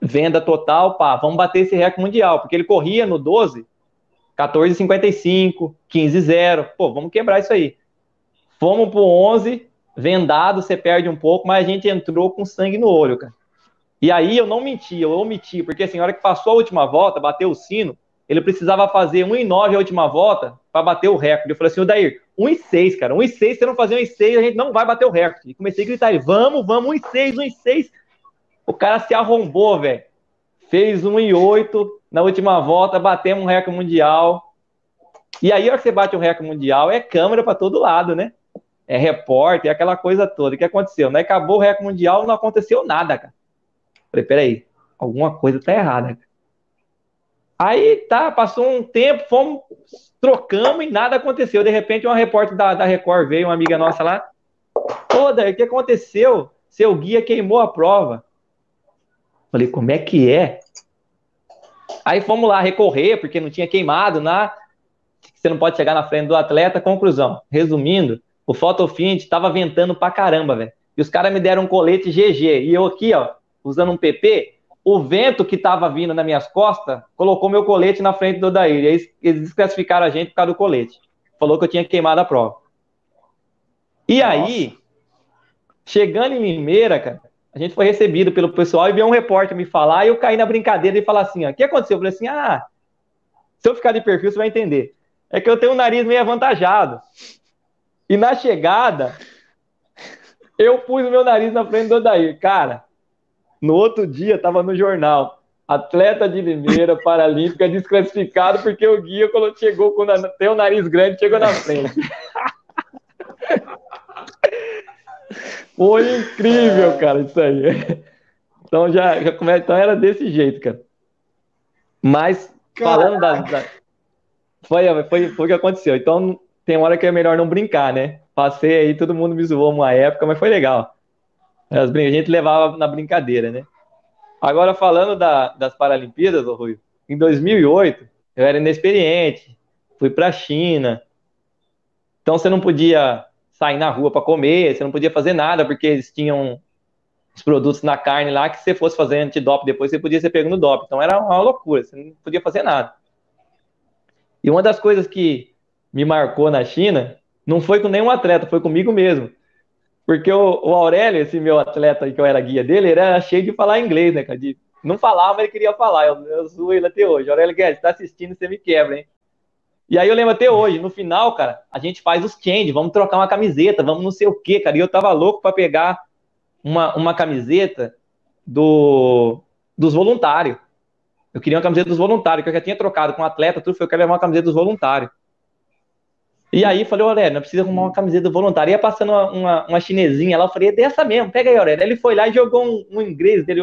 venda total, pá, vamos bater esse recorde mundial, porque ele corria no 12, 14,55, 15,0, pô, vamos quebrar isso aí. Fomos pro 11, vendado, você perde um pouco, mas a gente entrou com sangue no olho, cara. E aí eu não menti, eu omiti, porque assim, a hora que passou a última volta, bateu o sino, ele precisava fazer 1,9 a última volta para bater o recorde. Eu falei assim, o Dair, 1,6, cara, 1,6, se não fazer 1,6, a gente não vai bater o recorde. E comecei a gritar, vamos, vamos, 1,6, 1,6. O cara se arrombou, velho. Fez 1,8 na última volta, batemos um recorde mundial. E aí, a hora que você bate um recorde mundial, é câmera para todo lado, né? É repórter, é aquela coisa toda. O que aconteceu? Não acabou o recorde mundial, não aconteceu nada, cara. Falei, peraí, alguma coisa tá errada, cara. Aí tá, passou um tempo, fomos, trocamos e nada aconteceu. De repente, uma repórter da, da Record veio, uma amiga nossa lá. Toda, o que aconteceu? Seu guia queimou a prova. Falei, como é que é? Aí fomos lá recorrer, porque não tinha queimado, né? Você não pode chegar na frente do atleta. Conclusão, resumindo, o Photofint tava ventando pra caramba, velho. E os caras me deram um colete GG. E eu aqui, ó, usando um PP, o vento que estava vindo nas minhas costas colocou meu colete na frente do Odair. Eles, eles desclassificaram a gente por causa do colete. Falou que eu tinha queimado a prova. E Nossa. aí, chegando em Limeira, cara, a gente foi recebido pelo pessoal e veio um repórter me falar, e eu caí na brincadeira e falar assim: ó, o que aconteceu? Eu falei assim: ah, se eu ficar de perfil, você vai entender. É que eu tenho um nariz meio avantajado. E na chegada, eu pus o meu nariz na frente do Odair. Cara, no outro dia, estava no jornal. Atleta de Limeira, Paralímpica, desclassificado porque o guia quando chegou com tem o nariz grande, chegou na frente. Foi incrível, cara, isso aí. Então já, já come... então era desse jeito, cara. Mas falando da, da, foi, foi, foi o que aconteceu. Então tem hora que é melhor não brincar, né? Passei aí, todo mundo me zoou uma época, mas foi legal. As, a gente levava na brincadeira, né? Agora, falando da, das Paralimpíadas, Rui, em 2008, eu era inexperiente, fui para a China, então você não podia sair na rua para comer, você não podia fazer nada, porque eles tinham os produtos na carne lá, que se você fosse fazer antidoping depois, você podia ser pego no doping. Então era uma loucura, você não podia fazer nada. E uma das coisas que me marcou na China não foi com nenhum atleta, foi comigo mesmo. Porque o, o Aurélio, esse meu atleta que eu era guia dele, ele era cheio de falar inglês, né, cara? Não falava, mas ele queria falar. Eu, eu zoei ele até hoje. Aurélio Guedes, tá assistindo, você me quebra, hein? E aí eu lembro até hoje, no final, cara, a gente faz os change, vamos trocar uma camiseta, vamos não sei o quê, cara. E eu tava louco para pegar uma, uma camiseta do, dos voluntários. Eu queria uma camiseta dos voluntários, que eu já tinha trocado com um atleta, tudo, foi eu quero levar uma camiseta dos voluntários. E aí falei, Aurélio, não precisa arrumar uma camiseta do voluntário. Ia passando uma, uma, chinesinha lá, eu falei, é dessa mesmo, pega aí, Aurélio. Ele foi lá e jogou um, um inglês dele,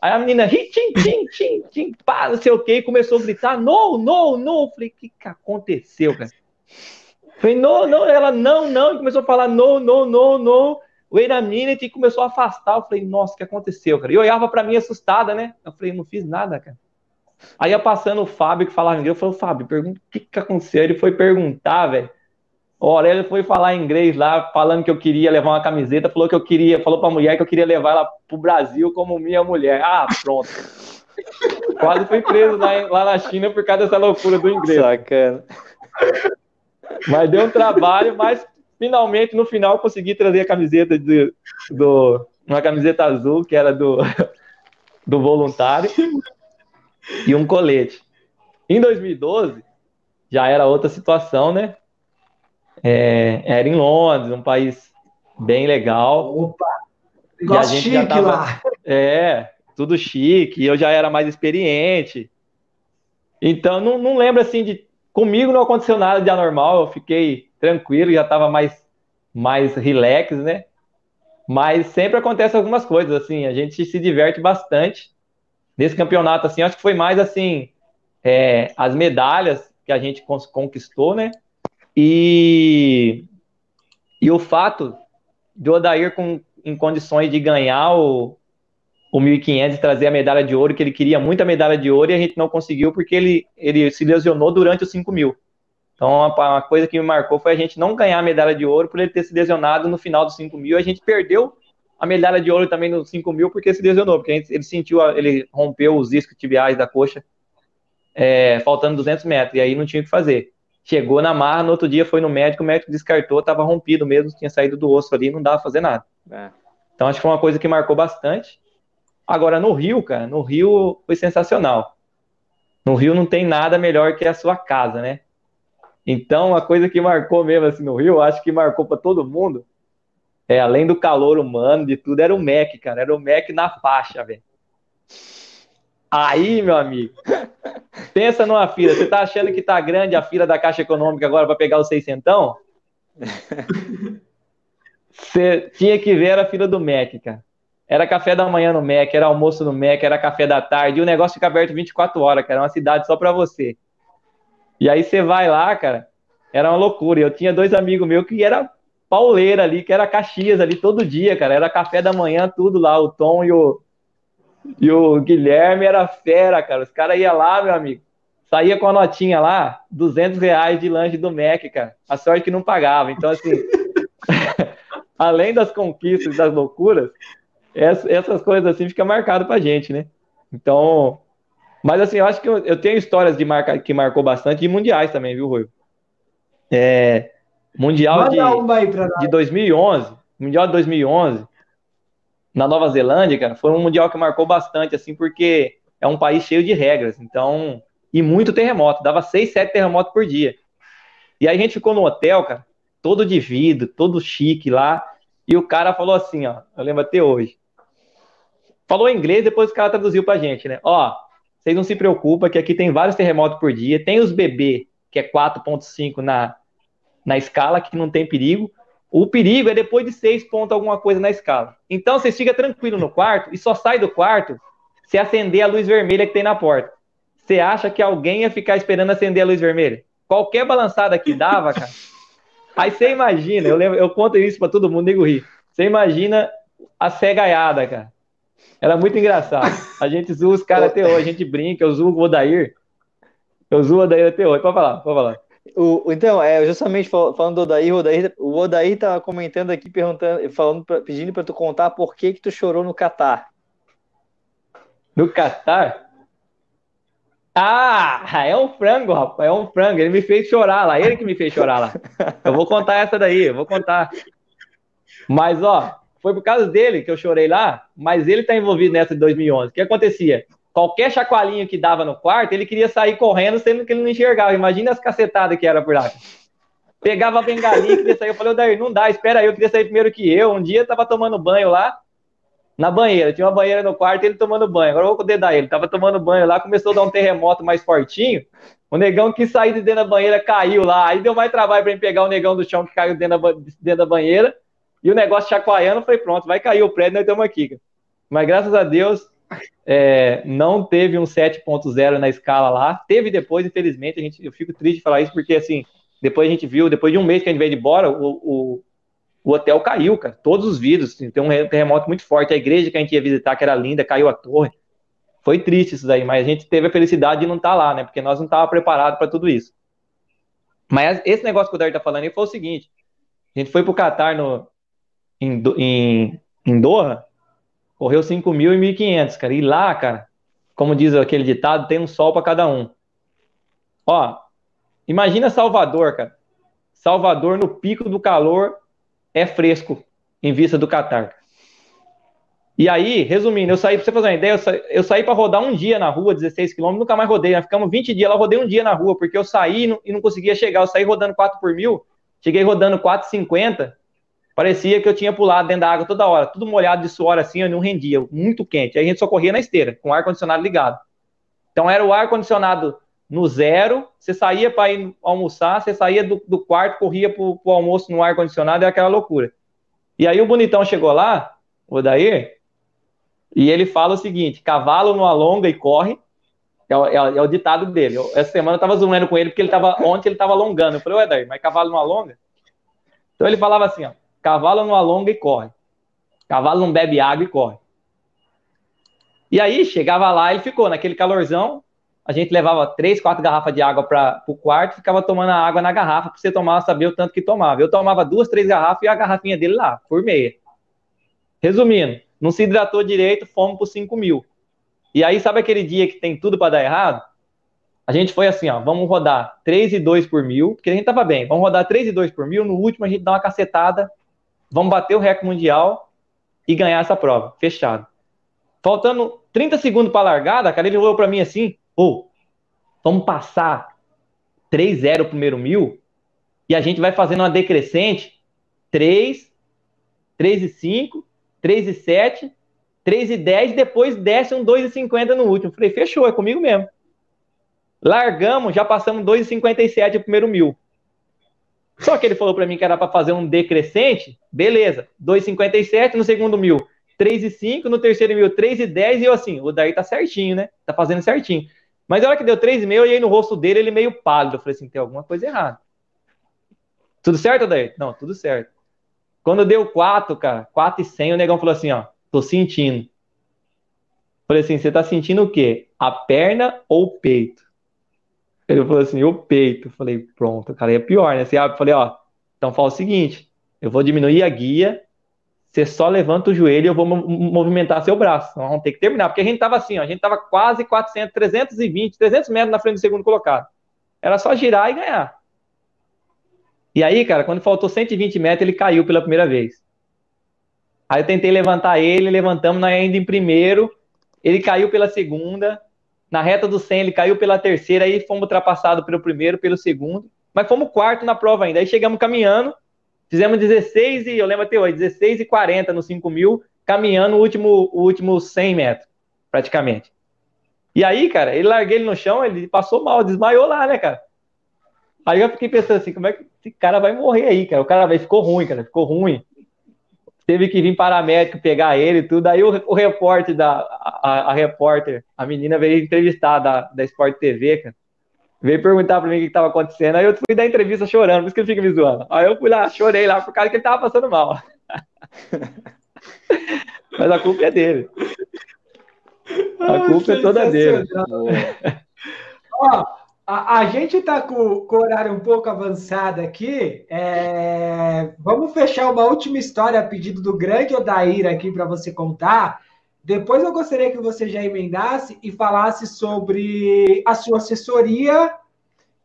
Aí a menina, tim, tim, tim, tim, pá, não sei o que, e começou a gritar, no, no, no. falei, o que, que aconteceu, cara? falei, não, não, ela, não, não, e começou a falar, no, no, no, no. Wait a minute, e começou a afastar. Eu falei, nossa, o que aconteceu, cara? E olhava pra mim assustada, né? Eu falei, não fiz nada, cara. Aí ia passando o Fábio que falava inglês, eu falei, Fábio, pergunta o que, que aconteceu. Ele foi perguntar, velho. O Aurélio foi falar inglês lá, falando que eu queria levar uma camiseta, falou que eu queria, falou pra mulher que eu queria levar ela pro Brasil como minha mulher. Ah, pronto. Quase fui preso lá, lá na China por causa dessa loucura do inglês. Sacana. Mas deu um trabalho, mas finalmente no final consegui trazer a camiseta de, do uma camiseta azul que era do do voluntário e um colete. Em 2012 já era outra situação, né? É, era em Londres, um país bem legal. Opa! Igual chique tava, lá. É, tudo chique, eu já era mais experiente. Então, não, não lembro assim de. Comigo não aconteceu nada de anormal, eu fiquei tranquilo, já estava mais, mais relax, né? Mas sempre acontece algumas coisas, assim, a gente se diverte bastante. Nesse campeonato, assim, acho que foi mais assim, é, as medalhas que a gente conquistou, né? E, e o fato de Odair com, em condições de ganhar o, o 1.500 e trazer a medalha de ouro, que ele queria muita medalha de ouro e a gente não conseguiu porque ele, ele se lesionou durante os 5.000. Então, uma, coisa que me marcou foi a gente não ganhar a medalha de ouro por ele ter se lesionado no final dos 5.000. A gente perdeu a medalha de ouro também nos 5.000 porque se lesionou, porque ele sentiu, ele rompeu os discos tibiais da coxa, é, faltando 200 metros, e aí não tinha o que fazer chegou na marra, no outro dia foi no médico, o médico descartou, estava rompido mesmo, tinha saído do osso ali, não dava fazer nada. É. Então acho que foi uma coisa que marcou bastante. Agora no Rio, cara, no Rio foi sensacional. No Rio não tem nada melhor que a sua casa, né? Então a coisa que marcou mesmo assim no Rio, acho que marcou para todo mundo, é além do calor humano, de tudo, era o Mac, cara, era o Mac na faixa, velho. Aí, meu amigo, pensa numa fila. Você tá achando que tá grande a fila da Caixa Econômica agora para pegar o seiscentão? Você tinha que ver a fila do MEC, cara. Era café da manhã no MEC, era almoço no MEC, era café da tarde, e o negócio fica aberto 24 horas, cara. Era uma cidade só para você. E aí você vai lá, cara, era uma loucura. Eu tinha dois amigos meus que era pauleira ali, que era Caxias ali todo dia, cara. Era café da manhã, tudo lá, o Tom e o, e o Guilherme era fera, cara. Os caras iam lá, meu amigo. Saía com a notinha lá, 200 reais de lanche do Mac, cara. A sorte que não pagava. Então, assim, além das conquistas e das loucuras, essas coisas assim ficam marcado pra gente, né? Então, mas assim, eu acho que eu, eu tenho histórias de marca que marcou bastante de mundiais também, viu, Rui? É, mundial de, de 2011, Mundial de 2011, na Nova Zelândia, cara, foi um mundial que marcou bastante, assim, porque é um país cheio de regras, então, e muito terremoto, dava seis, sete terremotos por dia. E aí a gente ficou no hotel, cara, todo de vidro, todo chique lá, e o cara falou assim, ó, eu lembro até hoje. Falou em inglês, depois o cara traduziu pra gente, né? Ó, vocês não se preocupem que aqui tem vários terremotos por dia, tem os bebê, que é 4.5 na, na escala, que não tem perigo, o perigo é depois de seis pontos alguma coisa na escala. Então você fica tranquilo no quarto e só sai do quarto se acender a luz vermelha que tem na porta. Você acha que alguém ia ficar esperando acender a luz vermelha? Qualquer balançada que dava, cara. Aí você imagina, eu, lembro, eu conto isso para todo mundo, nego rir. Você imagina a cegaiada, cara. Era muito engraçado. A gente zoa os caras até hoje, a gente brinca, eu zoo o Odair. Eu zoo o Odair até hoje. Pode falar, pode falar. O, então, é, justamente falando do Odair, o Odair, o Odair tava comentando aqui, perguntando, falando, pedindo para tu contar por que que tu chorou no Catar. No Catar? Ah, é um frango, rapaz, é um frango. Ele me fez chorar lá, ele que me fez chorar lá. Eu vou contar essa daí, eu vou contar. Mas, ó, foi por causa dele que eu chorei lá, mas ele tá envolvido nessa de 2011. O que acontecia? Qualquer chacoalhinho que dava no quarto, ele queria sair correndo, sendo que ele não enxergava. Imagina as cacetadas que era por lá. Pegava a bengalinha, queria sair. Eu falei, Daí, não dá, espera aí, eu queria sair primeiro que eu. Um dia eu tava tomando banho lá, na banheira. Tinha uma banheira no quarto ele tomando banho. Agora eu vou dedar ele. Tava tomando banho lá, começou a dar um terremoto mais fortinho. O negão que saiu de dentro da banheira caiu lá. Aí deu mais trabalho para ele pegar o negão do chão que caiu dentro da, dentro da banheira. E o negócio chacoalhando, foi pronto, vai cair o prédio, nós estamos aqui. Mas graças a Deus, é, não teve um 7.0 na escala lá. Teve depois, infelizmente, a gente, eu fico triste de falar isso, porque assim, depois a gente viu, depois de um mês que a gente veio de embora, o, o, o hotel caiu, cara. Todos os vidros, tem um terremoto muito forte. A igreja que a gente ia visitar, que era linda, caiu a torre. Foi triste isso daí, mas a gente teve a felicidade de não estar tá lá, né? Porque nós não estávamos preparados para tudo isso. Mas esse negócio que o Dar tá falando aí foi o seguinte: a gente foi pro Catar no, em, em, em Doha, correu 5 mil e 1.500, cara. E lá, cara, como diz aquele ditado, tem um sol para cada um. Ó, imagina Salvador, cara. Salvador, no pico do calor, é fresco em vista do Catar. E aí, resumindo, eu saí, pra você fazer uma ideia, eu saí, saí para rodar um dia na rua, 16 quilômetros, nunca mais rodei. Nós ficamos 20 dias lá, rodei um dia na rua, porque eu saí e não, e não conseguia chegar. Eu saí rodando 4 por mil, cheguei rodando 4,50. Parecia que eu tinha pulado dentro da água toda hora, tudo molhado de suor assim, eu não rendia, muito quente. Aí a gente só corria na esteira, com o ar-condicionado ligado. Então era o ar-condicionado no zero, você saía para ir almoçar, você saía do, do quarto, corria para o almoço no ar-condicionado, é aquela loucura. E aí o bonitão chegou lá, o Daí, e ele fala o seguinte: cavalo não alonga e corre. É, é, é o ditado dele. Eu, essa semana eu tava zoando com ele, porque ele tava, ontem ele tava alongando. Eu falei, ué, Daí, mas cavalo não alonga? Então ele falava assim: ó, cavalo não alonga e corre. Cavalo não bebe água e corre. E aí chegava lá, ele ficou naquele calorzão, a gente levava três, quatro garrafas de água para o quarto ficava tomando a água na garrafa para você tomar, saber o tanto que tomava. Eu tomava duas, três garrafas e a garrafinha dele lá, por meia. Resumindo, não se hidratou direito, fomos por 5 mil. E aí, sabe aquele dia que tem tudo para dar errado? A gente foi assim, ó, vamos rodar 3 e 2 por mil, porque a gente tava bem, vamos rodar 3 e 2 por mil, no último a gente dá uma cacetada, vamos bater o recorde mundial e ganhar essa prova, fechado. Faltando 30 segundos para largada, a cara ele olhou para mim assim, ou, vamos passar 3-0 o primeiro mil e a gente vai fazendo uma decrescente 3, 3 e 5, 3 e 7, 3 e 10, depois desce um 2,50 no último. Falei, fechou, é comigo mesmo. Largamos, já passamos 2,57 o primeiro mil. Só que ele falou para mim que era para fazer um decrescente, beleza, 2,57 no segundo mil, 3,5 no terceiro mil, 3,10 e eu assim, o daí tá certinho, né? Tá fazendo certinho. Mas a hora que deu 3,5, eu olhei no rosto dele, ele meio pálido. Eu falei assim, tem alguma coisa errada. Tudo certo, Daí? Não, tudo certo. Quando deu 4, cara, 4 e 100, o negão falou assim, ó, tô sentindo. Falei assim, você tá sentindo o quê? A perna ou o peito? Ele falou assim, o peito. Falei, pronto, cara, é pior, né? Você abre, falei, ó, então fala o seguinte, eu vou diminuir a guia, você só levanta o joelho e eu vou movimentar seu braço. Vamos ter que terminar, porque a gente tava assim, ó, a gente tava quase 400, 320, 300 metros na frente do segundo colocado. Era só girar e ganhar. E aí, cara, quando faltou 120 metros, ele caiu pela primeira vez. Aí eu tentei levantar ele, levantamos ainda em primeiro, ele caiu pela segunda, na reta do 100 ele caiu pela terceira, aí fomos ultrapassados pelo primeiro, pelo segundo, mas fomos quarto na prova ainda. Aí chegamos caminhando, Fizemos 16 e, eu lembro até hoje, 16 e 40 no 5 mil, caminhando o último, o último 100 metros, praticamente. E aí, cara, ele larguei ele no chão, ele passou mal, desmaiou lá, né, cara? Aí eu fiquei pensando assim, como é que esse cara vai morrer aí, cara? O cara vai, ficou ruim, cara, ficou ruim. Teve que vir paramédico pegar ele e tudo. Aí o, o repórter da, a, a, repórter, a menina veio entrevistar da, da Sport TV, cara veio perguntar pra mim o que estava acontecendo. Aí eu fui dar entrevista chorando, por isso que ele fica me zoando. Aí eu fui lá, chorei lá, por causa que ele tava passando mal. Mas a culpa é dele. A culpa é toda dele. Ó, a, a, gente tá com, com, o horário um pouco avançado aqui. É... Vamos fechar uma última história a pedido do grande Odair aqui para você contar Depois eu gostaria que você já emendasse e falasse sobre a sua assessoria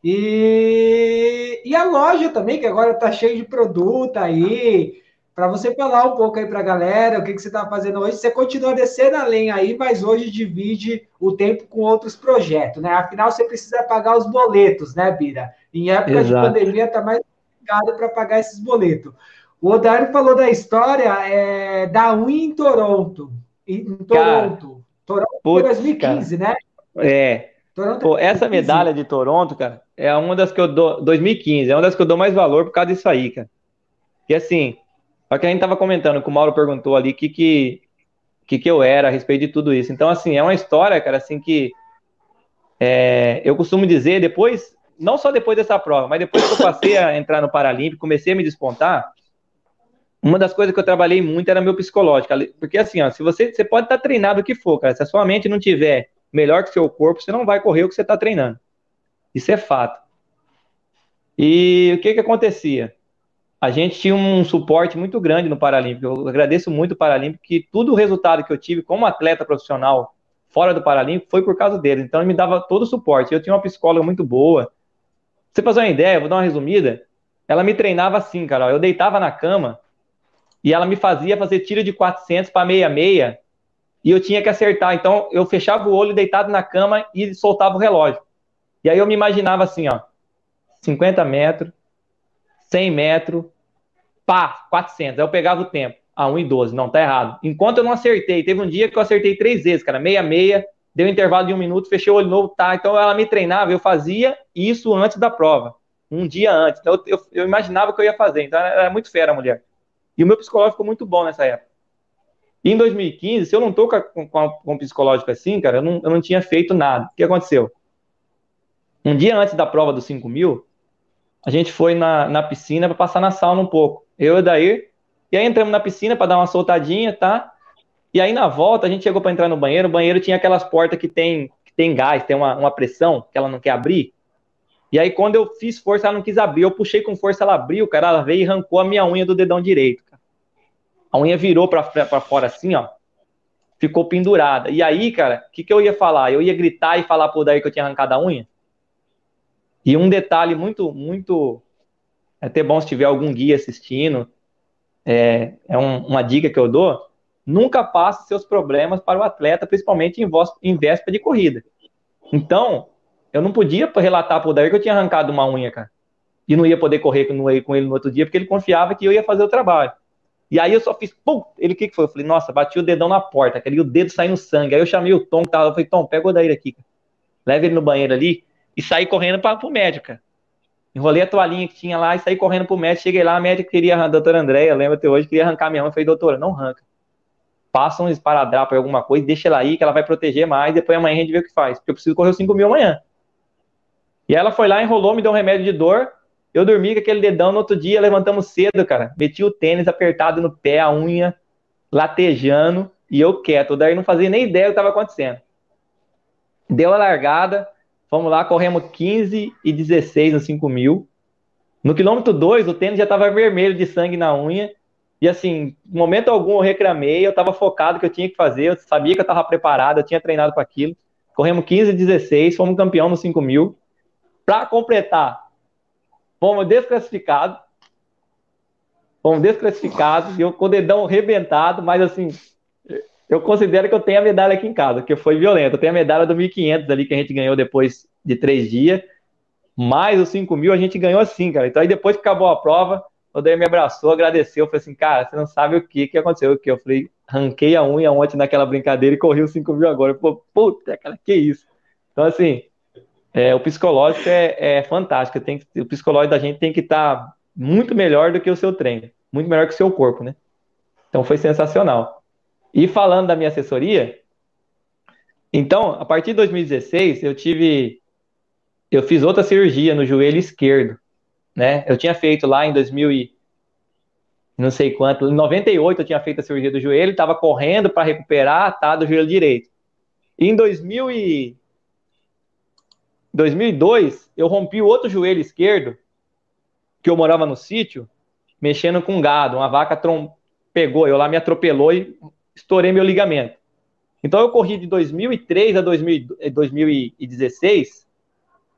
e, e a loja também, que agora está cheio de produto aí. Para você falar um pouco aí para a galera, o que, que você está fazendo hoje. Você continua descendo a lenha aí, mas hoje divide o tempo com outros projetos, né? Afinal, você precisa pagar os boletos, né, Bira? Em época Exato. de pandemia, está mais complicado para pagar esses boletos. O Odário falou da história é, da unha em Toronto. Em Toronto. Cara, Toronto foi 2015, cara. né? É. Toronto Pô, essa medalha de Toronto, cara, é uma das que eu dou. 2015, é uma das que eu dou mais valor por causa disso aí, cara. Que assim, só que a gente tava comentando, que o Mauro perguntou ali, o que que, que que eu era a respeito de tudo isso. Então, assim, é uma história, cara, assim, que é, eu costumo dizer, depois, não só depois dessa prova, mas depois que eu passei a entrar no Paralímpico, comecei a me despontar, uma das coisas que eu trabalhei muito era meu psicológico. Porque assim, ó, se você, você pode estar tá treinado o que for, cara. Se a sua mente não tiver melhor que seu corpo, você não vai correr o que você está treinando. Isso é fato. E o que que acontecia? A gente tinha um suporte muito grande no Paralímpico. Eu agradeço muito o Paralímpico, que todo o resultado que eu tive como atleta profissional fora do Paralímpico foi por causa dele. Então ele me dava todo o suporte. Eu tinha uma psicóloga muito boa. Pra você fazer uma ideia, vou dar uma resumida. Ela me treinava assim, cara. Eu deitava na cama, e ela me fazia fazer tiro de 400 para meia-meia, e eu tinha que acertar. Então, eu fechava o olho deitado na cama e soltava o relógio. E aí eu me imaginava assim, ó, 50 metros, 100 metros, pá, 400. Aí eu pegava o tempo, a 1 e 12, não, tá errado. Enquanto eu não acertei, teve um dia que eu acertei três vezes, cara, meia-meia, deu um intervalo de um minuto, fechei o olho novo, tá. Então ela me treinava, eu fazia isso antes da prova, um dia antes. Então eu, eu, eu imaginava que eu ia fazer. Então era muito fera a mulher. E o meu psicológico ficou muito bom nessa época. E em 2015, se eu não tô com, com, com psicológico assim, cara, eu não, eu não tinha feito nada. O que aconteceu? Um dia antes da prova dos 5 mil, a gente foi na, na piscina para passar na sauna um pouco. Eu e o Dair. E aí entramos na piscina para dar uma soltadinha, tá? E aí na volta a gente chegou para entrar no banheiro. O banheiro tinha aquelas portas que tem, que tem gás, tem uma, uma pressão que ela não quer abrir. E aí, quando eu fiz força, ela não quis abrir. Eu puxei com força, ela abriu, cara. Ela veio e arrancou a minha unha do dedão direito. Cara. A unha virou pra fora assim, ó. Ficou pendurada. E aí, cara, o que, que eu ia falar? Eu ia gritar e falar pro Daí que eu tinha arrancado a unha? E um detalhe muito, muito. É até bom se tiver algum guia assistindo. É, é um, uma dica que eu dou. Nunca passe seus problemas para o atleta, principalmente em, voz, em véspera de corrida. Então, eu não podia relatar pro Dair que eu tinha arrancado uma unha, cara. E não ia poder correr com ele no outro dia, porque ele confiava que eu ia fazer o trabalho. E aí eu só fiz, pum, ele o que, que foi? Eu falei, nossa, bati o dedão na porta, cara, e o dedo saindo sangue. Aí eu chamei o Tom, que tava, eu falei, Tom, pega o Dair aqui, cara. Leva ele no banheiro ali e saí correndo para pro médico, cara. Enrolei a toalhinha que tinha lá e saí correndo pro médico. Cheguei lá, a médica queria, a doutora Andréia, lembra até hoje, queria arrancar minha mão. Eu falei, doutora, não arranca. Passa um esparadrapo alguma coisa, deixa ela aí, que ela vai proteger mais. Depois amanhã a gente vê o que faz. Porque eu preciso correr os 5 mil amanhã. E ela foi lá, enrolou, me deu um remédio de dor. Eu dormi com aquele dedão no outro dia, levantamos cedo, cara. Meti o tênis apertado no pé, a unha latejando, e eu quieto. Daí não fazia nem ideia do que estava acontecendo. Deu a largada, fomos lá, corremos 15 e 16 no 5 mil. No quilômetro 2, o tênis já estava vermelho de sangue na unha. E assim, momento algum eu reclamei, eu estava focado que eu tinha que fazer, eu sabia que eu estava preparado, eu tinha treinado para aquilo. Corremos 15 e 16, fomos campeão no 5 mil. Para completar, fomos desclassificados. Fomos desclassificados, eu com o dedão arrebentado, mas assim, eu considero que eu tenho a medalha aqui em casa, que foi violento. Eu tenho a medalha do 1.500 ali que a gente ganhou depois de três dias, mais os 5 mil a gente ganhou assim, cara. Então aí depois que acabou a prova, o Daí me abraçou, agradeceu, falei assim, cara, você não sabe o que que aconteceu, o que eu falei, ranquei a unha ontem naquela brincadeira e corri os 5 mil agora. Pô, puta, cara, que isso. Então assim, é, o psicológico é, é fantástico. Tem, o psicológico da gente tem que estar tá muito melhor do que o seu treino, muito melhor que o seu corpo, né? Então foi sensacional. E falando da minha assessoria, então, a partir de 2016, eu tive. Eu fiz outra cirurgia no joelho esquerdo, né? Eu tinha feito lá em 2000 e não sei quanto, em 98 eu tinha feito a cirurgia do joelho, estava correndo para recuperar, tá, do joelho direito. E em 2000 e 2002, eu rompi o outro joelho esquerdo, que eu morava no sítio, mexendo com gado. Uma vaca trom... pegou, eu lá me atropelou e estourei meu ligamento. Então eu corri de 2003 a 2016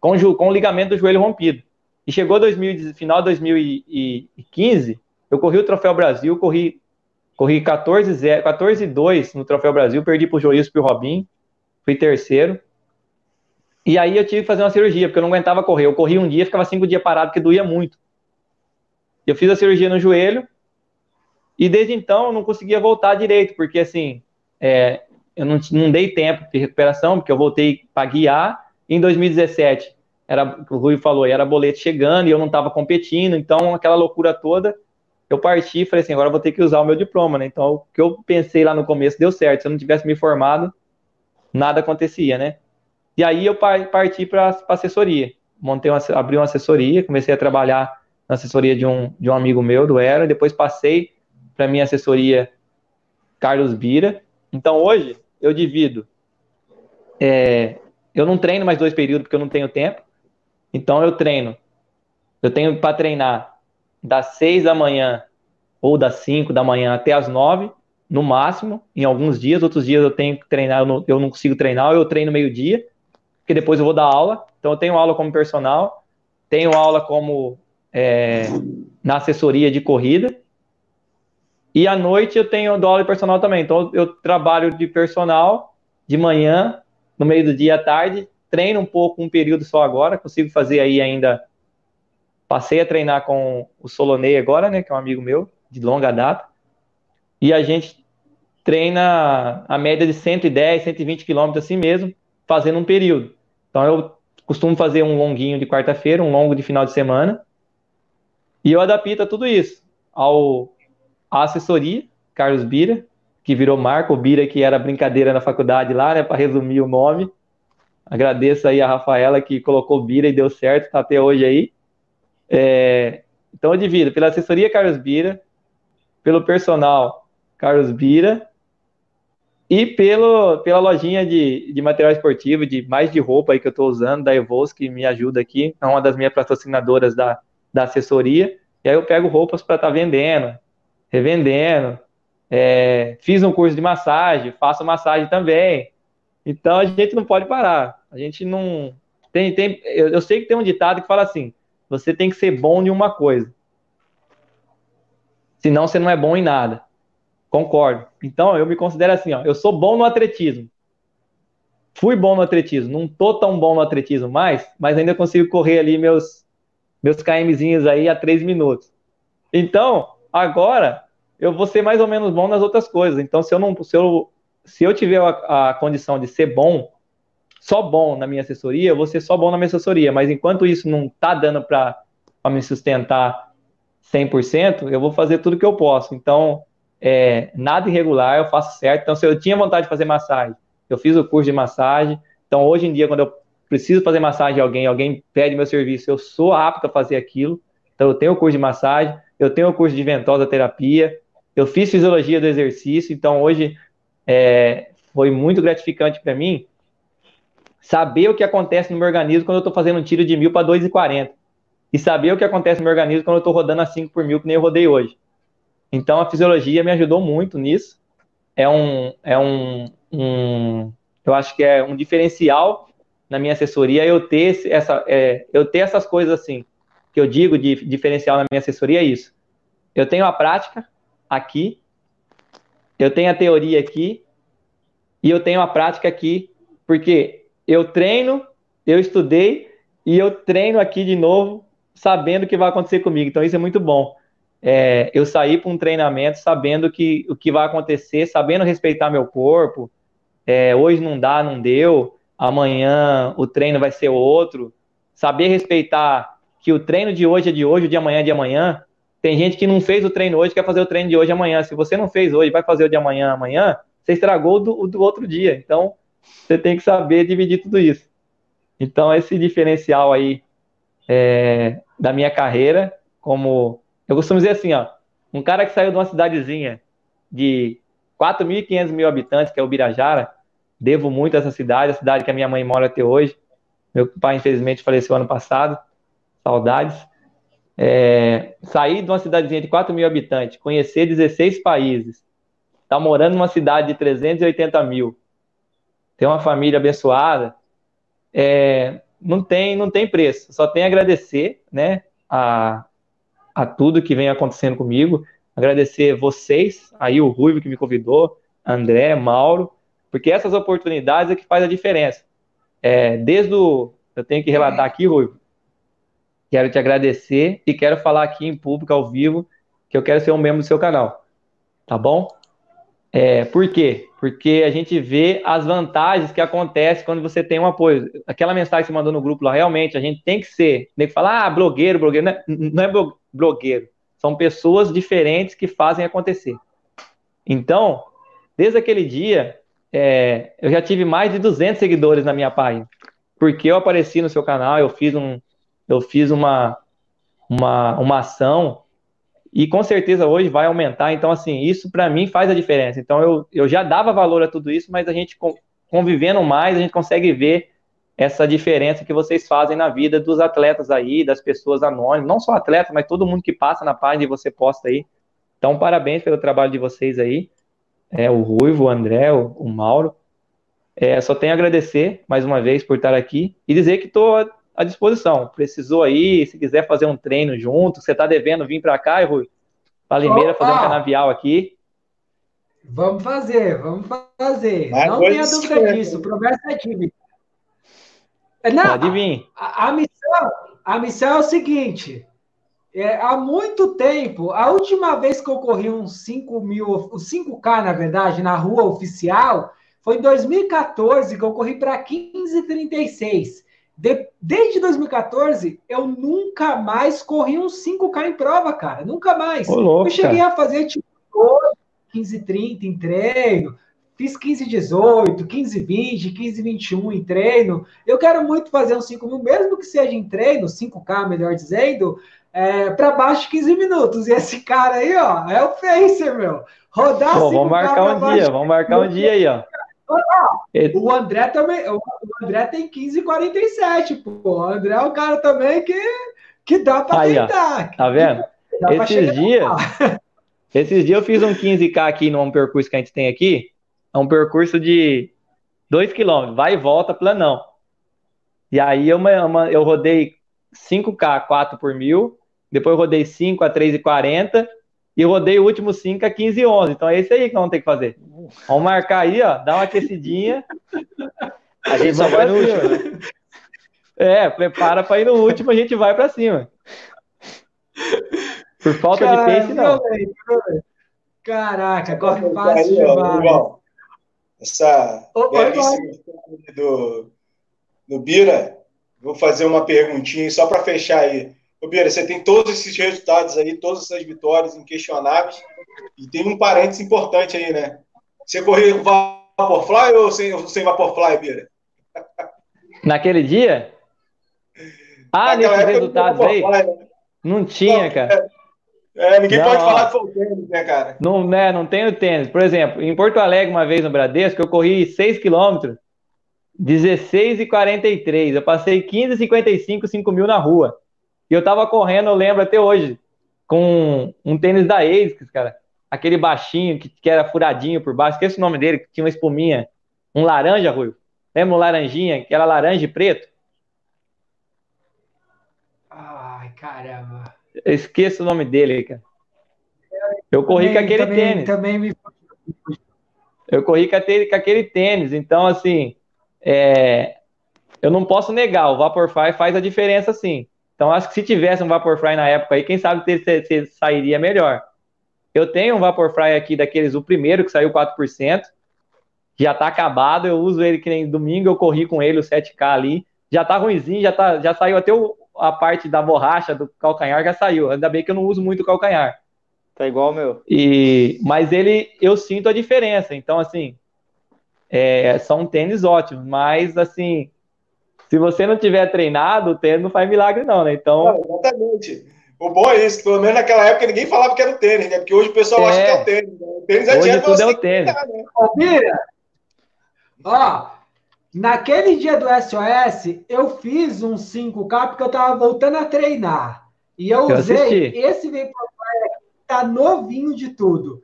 com, com o ligamento do joelho rompido. E chegou 2000, final de 2015, eu corri o Troféu Brasil, corri corri 14 14 2 no Troféu Brasil, perdi pro Joilson e pro Robin, fui terceiro. E aí eu tive que fazer uma cirurgia, porque eu não aguentava correr. Eu corri um dia, ficava cinco dias parado, porque doía muito. Eu fiz a cirurgia no joelho, e desde então eu não conseguia voltar direito, porque assim, é, eu não, não dei tempo de recuperação, porque eu voltei para guiar. Em 2017, era, o Rui falou, era boleto chegando e eu não estava competindo, então aquela loucura toda, eu parti e falei assim, agora vou ter que usar o meu diploma, né? Então, o que eu pensei lá no começo deu certo. Se eu não tivesse me formado, nada acontecia, né? E aí eu parti para assessoria. Montei uma, abri uma assessoria, comecei a trabalhar na assessoria de um, de um amigo meu, do Era, depois passei para minha assessoria Carlos Bira. Então, hoje, eu divido. É, eu não treino mais dois períodos porque eu não tenho tempo. Então eu treino. Eu tenho para treinar das seis da manhã ou das cinco da manhã até as nove, no máximo, em alguns dias. Outros dias eu tenho que treinar, eu não, eu não consigo treinar, eu treino meio-dia, porque depois eu vou dar aula. Então eu tenho aula como personal, tenho aula como é, na assessoria de corrida e à noite eu tenho dou aula de personal também. Então eu trabalho de personal de manhã, no meio do dia à tarde, treino um pouco um período só agora, consigo fazer aí ainda. Passei a treinar com o Solonei agora, né, que é um amigo meu de longa data. E a gente treina a média de 110, 120 quilômetros assim mesmo, fazendo um período. Então eu costumo fazer um longuinho de quarta-feira, um longo de final de semana. E eu adapto tudo isso ao a assessoria, Carlos Bira, que virou Marco Bira, que era brincadeira na faculdade lá, né, para resumir o nome. Agradeço aí a Rafaela que colocou Bira e deu certo, tá até hoje aí. É, então eu divido pela assessoria Carlos Bira, pelo personal Carlos Bira e pelo, pela lojinha de, de material esportivo, de mais de roupa aí que eu estou usando, da Evos, que me ajuda aqui, é uma das minhas patrocinadoras da, da assessoria. E aí eu pego roupas para estar tá vendendo, revendendo. É, fiz um curso de massagem, faço massagem também. Então a gente não pode parar. A gente não. Tem, tem, eu, eu sei que tem um ditado que fala assim: você tem que ser bom em uma coisa. Senão você não é bom em nada. Concordo. Então eu me considero assim: ó, eu sou bom no atletismo. Fui bom no atletismo. Não tô tão bom no atletismo mais, mas ainda consigo correr ali meus, meus KMzinhos aí a três minutos. Então, agora eu vou ser mais ou menos bom nas outras coisas. Então, se eu não, se eu, se eu tiver a, a condição de ser bom, só bom na minha assessoria, eu vou ser só bom na minha assessoria. Mas enquanto isso não tá dando para me sustentar 100%, eu vou fazer tudo que eu posso. Então, é, nada irregular, eu faço certo. Então, se eu tinha vontade de fazer massagem, eu fiz o curso de massagem. Então, hoje em dia, quando eu preciso fazer massagem a alguém, alguém pede meu serviço, eu sou apto a fazer aquilo. Então, eu tenho o curso de massagem, eu tenho o curso de ventosa terapia, eu fiz fisiologia do exercício, então hoje é, foi muito gratificante para mim saber o que acontece no meu organismo quando eu estou fazendo um tiro de mil para 2,40 e saber o que acontece no meu organismo quando eu estou rodando a 5 por mil, que nem eu rodei hoje. Então a fisiologia me ajudou muito nisso. É um, é um, um eu acho que é um diferencial na minha assessoria eu ter essa, é, eu ter essas coisas assim que eu digo de diferencial na minha assessoria é isso. Eu tenho a prática, aqui, eu tenho a teoria aqui e eu tenho a prática aqui, porque eu treino, eu estudei e eu treino aqui de novo, sabendo o que vai acontecer comigo. Então isso é muito bom. É, eu saí para um treinamento sabendo que o que vai acontecer, sabendo respeitar meu corpo. É, hoje não dá, não deu. Amanhã o treino vai ser outro. Saber respeitar que o treino de hoje é de hoje, o de amanhã é de amanhã. Tem gente que não fez o treino hoje, quer fazer o treino de hoje amanhã. Se você não fez hoje, vai fazer o de amanhã amanhã, você estragou do, do outro dia. Então, você tem que saber dividir tudo isso. Então, esse diferencial aí é, da minha carreira, como eu costumo dizer assim, ó, um cara que saiu de uma cidadezinha de 4.500 mil habitantes, que é o Birajara, devo muito a essa cidade, a cidade que a minha mãe mora até hoje. Meu pai, infelizmente, faleceu ano passado. Saudades. É, sair de uma cidadezinha de 4 mil habitantes, conhecer 16 países, tá morando numa cidade de 380 mil, ter uma família abençoada, é, não tem não tem preço. Só tem agradecer, né, a, a tudo que vem acontecendo comigo, agradecer vocês, aí o Ruivo que me convidou, André, Mauro, porque essas oportunidades é que faz a diferença. É, desde o, eu tenho que relatar aqui, Ruivo, quero te agradecer e quero falar aqui em público, ao vivo, que eu quero ser um membro do seu canal, tá bom? É, por quê? Porque a gente vê as vantagens que acontecem quando você tem um apoio. Aquela mensagem que você mandou no grupo lá, realmente, a gente tem que ser, tem que falar, ah, blogueiro, blogueiro, não é, não é blogueiro. São pessoas diferentes que fazem acontecer. Então, desde aquele dia, é, eu já tive mais de 200 seguidores na minha página. Porque eu apareci no seu canal, eu fiz, um, eu fiz uma, uma, uma ação e com certeza hoje vai aumentar. Então, assim, isso para mim faz a diferença. Então, eu, eu já dava valor a tudo isso, mas a gente convivendo mais, a gente consegue ver essa diferença que vocês fazem na vida dos atletas aí, das pessoas anônimas, não só atletas, mas todo mundo que passa na página e você posta aí. Então, parabéns pelo trabalho de vocês aí. É, o Ruivo, o André, o, o Mauro. É, só tenho a agradecer mais uma vez por estar aqui e dizer que estou à disposição. Precisou aí, se quiser fazer um treino junto, você está devendo vir para cá, Rui, para Limeira fazer um canavial aqui. Vamos fazer, vamos fazer. Mas não tenha dúvida disso, promessa é dívida. Não, Pode vir. A, a, missão, a missão é o seguinte: é, há muito tempo, a última vez que eu corri uns 5 mil, os 5K, na verdade, na rua oficial, foi em 2014 que eu corri para 15,36. De, desde 2014, eu nunca mais corri uns 5K em prova, cara. Nunca mais. Ô, louco, eu cheguei cara. a fazer tipo 15, 30 em treino, fiz 15, 18, 15, 20, 15, 21 em treino. Eu quero muito fazer uns 5 mil, mesmo que seja em treino, 5K, melhor dizendo, é, para baixo de 15 minutos. E esse cara aí, ó, é o Facer, meu. Rodar Pô, Vamos marcar um dia, vamos marcar um dia aí, ó. O André também, o André tem 15,47, pô. O André é um cara também que, que dá para tentar. Ó, tá vendo? Esses dias, esses dias eu fiz um 15K aqui num percurso que a gente tem aqui. É um percurso de 2 km, vai e volta, planão. E aí eu, eu rodei 5K 4 por mil, depois eu rodei 5 a 3,40 e rodei o último 5 a 15 e 11. Então é isso aí que vamos ter que fazer. Vamos marcar aí, ó, dar uma aquecidinha. A gente só vai no último, né? É, prepara para ir no último, a gente vai para cima. Por falta Caramba, de pace, não. Caraca, corre fácil demais. Essa do, do Bira, vou fazer uma perguntinha só para fechar aí. Ô, Bira, você tem todos esses resultados aí, todas essas vitórias inquestionáveis, e tem um parênteses importante aí, né? Você correu com Vaporfly ou sem, sem Vaporfly, Bira? Naquele dia? Ah, nesses resultados aí? Né? Não tinha, cara. É, ninguém não, pode falar que foi o tênis, né, cara? Não, né, não tem o tênis. Por exemplo, em Porto Alegre, uma vez no Bradesco, eu corri 6 quilômetros, 16 e 43. Eu passei 15 e 55, 5 mil na rua. E eu tava correndo, eu lembro até hoje, com um tênis da ASICS, cara. Aquele baixinho que, que era furadinho por baixo. Esqueci o nome dele, que tinha uma espuminha. Um laranja, Rui. Lembra um laranjinha, que era laranja e preto? Ai, caramba. Eu esqueço o nome dele, cara. Eu corri também, com aquele também, tênis. Também me... Eu corri com aquele, com aquele tênis. Então, assim, é... eu não posso negar, o Vaporfly faz a diferença, sim. Então, acho que se tivesse um Vaporfly na época aí, quem sabe se, sairia melhor. Eu tenho um Vaporfly aqui daqueles, o primeiro que saiu 4%, já tá acabado, eu uso ele que nem domingo, eu corri com ele o 7K ali, já tá ruimzinho, já, tá, já saiu até o, a parte da borracha do calcanhar, já saiu. Ainda bem que eu não uso muito o calcanhar. Tá igual o meu. E, mas ele, eu sinto a diferença. Então, assim, é, são tênis ótimos, mas, assim, se você não tiver treinado, o tênis não faz milagre, não, né? Então. Não, exatamente. O bom é isso, pelo menos naquela época ninguém falava que era o tênis, né? Porque hoje o pessoal é. acha que é o tênis. Né? O tênis é hoje tudo é o tênis. né? Ô, Bira, ó, naquele dia do SOS, eu fiz um 5K porque eu tava voltando a treinar. E eu, eu usei assisti. esse Vaporfly aqui, tá novinho de tudo.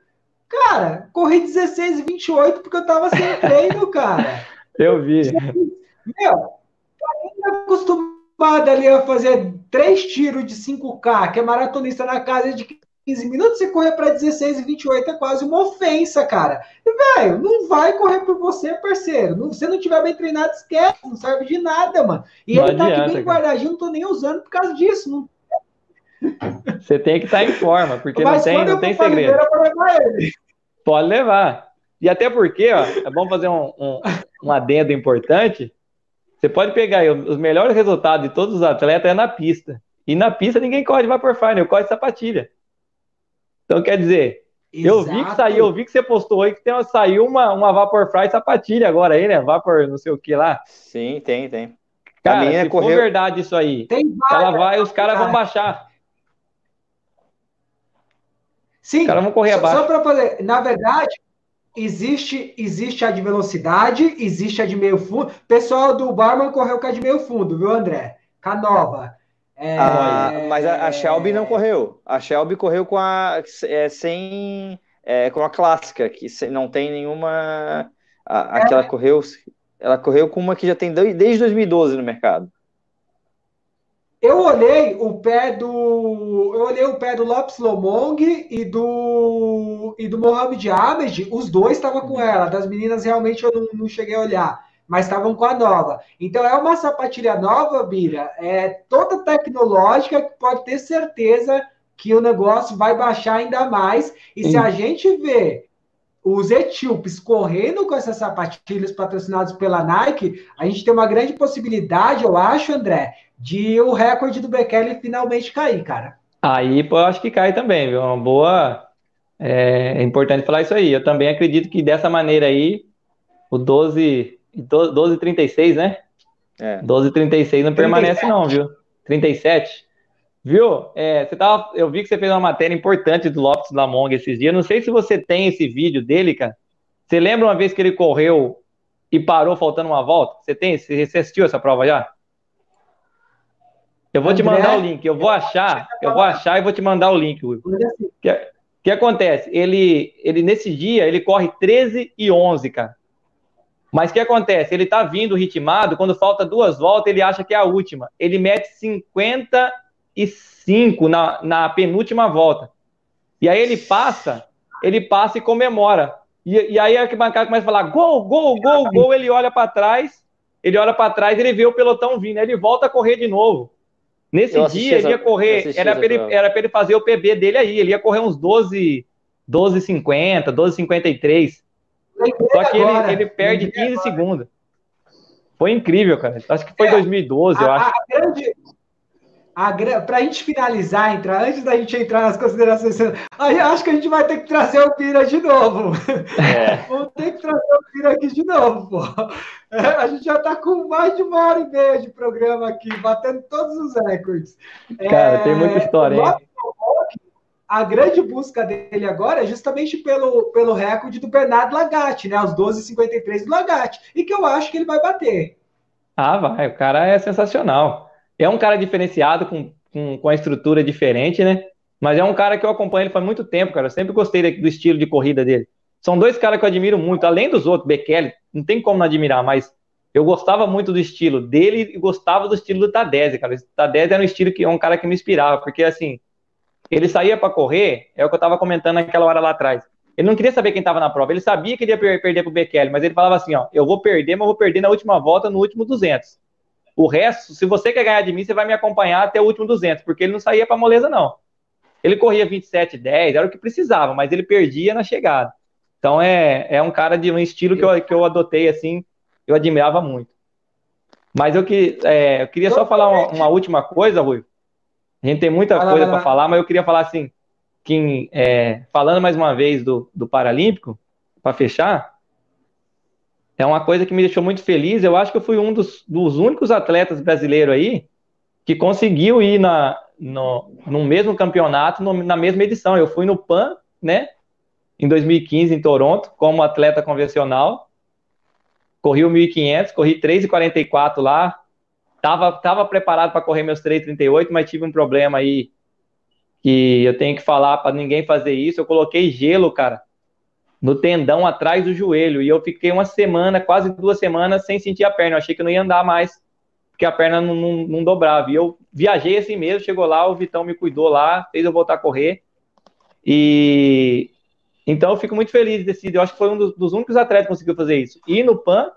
Cara, corri 16 e 28 porque eu tava sem treino, cara. Eu vi. Meu, tá acostumado ali a fazer três tiros de 5K, que é maratonista na casa de 15 minutos, você correr para 16 e 28 é quase uma ofensa, cara. E, velho, não vai correr por você, parceiro. Não, se não tiver bem treinado, esquece, não serve de nada, mano. E não ele adianta, tá aqui bem guardadinho, não tô nem usando por causa disso. Não... Você tem que estar tá em forma, porque Mas não tem, não tem segredo. Pode levar. E até porque, ó, é bom fazer um, um, um adendo importante. Você pode pegar aí, os melhores resultados de todos os atletas é na pista. E na pista ninguém corre de Vaporfly, eu corro de sapatilha. Então, quer dizer, Exato. eu vi que saiu, eu vi que você postou aí que tem, saiu uma, uma Vaporfly sapatilha agora aí, né? Vapor não sei o que lá. Sim, tem, tem. Cara, se correu... for verdade isso aí, tem ela vai, os caras vão baixar. Sim, os caras vão correr só, abaixo. Só para fazer, na verdade, existe existe a de velocidade, existe a de meio fundo. Pessoal do Barman correu com a de meio fundo, viu, André? Canova. É... Ah, mas a, a, Shelby não correu. A Shelby correu com a é, sem é, com a clássica, que não tem nenhuma. A, é. Aquela correu. Ela correu com uma que já tem desde 2012 no mercado. Eu olhei o pé do. Eu olhei o pé do Lopes Lomong e do. e do Mohamed Ahmed. Os dois estavam com ela. Das meninas realmente eu não, não cheguei a olhar mas estavam com a nova. Então é uma sapatilha nova, Bira, é toda tecnológica que pode ter certeza que o negócio vai baixar ainda mais. E Sim. se a gente vê os etíopes correndo com essas sapatilhas patrocinadas pela Nike, a gente tem uma grande possibilidade, eu acho, André, de o recorde do Bekele finalmente cair, cara. Aí, pô, eu acho que cai também, viu? Uma boa. É, é importante falar isso aí. Eu também acredito que dessa maneira aí, o 12 12,36, né? É. 12,36 não permanece, 37. não, viu? 37. Viu? É, você tava, eu vi que você fez uma matéria importante do Lopes Lamong esses dias. Não sei se você tem esse vídeo dele, cara. Você lembra uma vez que ele correu e parou faltando uma volta? Você tem? Você assistiu essa prova já? Eu vou André, te mandar o link. Eu vou achar, eu vou achar e vou te mandar o link, O que, que acontece? Ele, ele nesse dia ele corre 13 e 11, cara. Mas o que acontece? Ele está vindo ritmado, quando falta duas voltas, ele acha que é a última. Ele mete 55 na, na penúltima volta. E aí ele passa, ele passa e comemora. E, e aí a arquibancada começa a falar: gol, gol, gol, gol. Ele olha para trás, ele olha para trás, ele vê o pelotão vindo, aí ele volta a correr de novo. Nesse dia, ele ia correr, era para ele, era ele fazer o PB dele aí, ele ia correr uns 12, 12,50, 12,53. Só que ele, ele perde 15 agora. segundos. Foi incrível, cara. Acho que foi é, 2012, a, eu acho. A grande, a, pra gente finalizar, entrar, antes da gente entrar nas considerações, acho que a gente vai ter que trazer o Pira de novo. É. Vamos ter que trazer o Pira aqui de novo, pô. É, a gente já está com mais de uma hora e meia de programa aqui, batendo todos os recordes. Cara, é, tem muita história, hein? a grande busca dele agora é justamente pelo, pelo recorde do Bernardo Lagatti, né? Os 12,53 do Lagatti. E que eu acho que ele vai bater. Ah, vai. O cara é sensacional. É um cara diferenciado, com, com, com a estrutura diferente, né? Mas é um cara que eu acompanho ele faz muito tempo, cara. Eu sempre gostei do estilo de corrida dele. São dois caras que eu admiro muito, além dos outros, Bekele, não tem como não admirar, mas eu gostava muito do estilo dele e gostava do estilo do Tadese, cara. O Tadese era um estilo que é um cara que me inspirava, porque assim, ele saía para correr, é o que eu estava comentando naquela hora lá atrás. Ele não queria saber quem estava na prova, ele sabia que ele ia perder para o Bekele, mas ele falava assim: ó, eu vou perder, mas eu vou perder na última volta, no último 200. O resto, se você quer ganhar de mim, você vai me acompanhar até o último 200, porque ele não saía para moleza, não. Ele corria 27, 10, era o que precisava, mas ele perdia na chegada. Então é, é um cara de um estilo que eu, que eu adotei, assim, eu admirava muito. Mas eu, que, é, eu queria só falar uma, uma última coisa, Rui. A gente tem muita coisa para falar, mas eu queria falar assim, que, é, falando mais uma vez do, do Paralímpico, para fechar, é uma coisa que me deixou muito feliz. Eu acho que eu fui um dos, dos únicos atletas brasileiros aí que conseguiu ir na, no, no mesmo campeonato, no, na mesma edição. Eu fui no PAN, né, em 2015 em Toronto, como atleta convencional. Corri o 1.500, corri 3,44 lá, Tava, tava preparado para correr meus 3,38, mas tive um problema aí que eu tenho que falar para ninguém fazer isso. Eu coloquei gelo, cara. No tendão atrás do joelho. E eu fiquei uma semana, quase duas semanas, sem sentir a perna. Eu achei que não ia andar mais, porque a perna não, não, não dobrava. E eu viajei assim mesmo, chegou lá, o Vitão me cuidou lá, fez eu voltar a correr. E então eu fico muito feliz desse. Eu acho que foi um dos, dos únicos atletas que conseguiu fazer isso. Ir no PAN,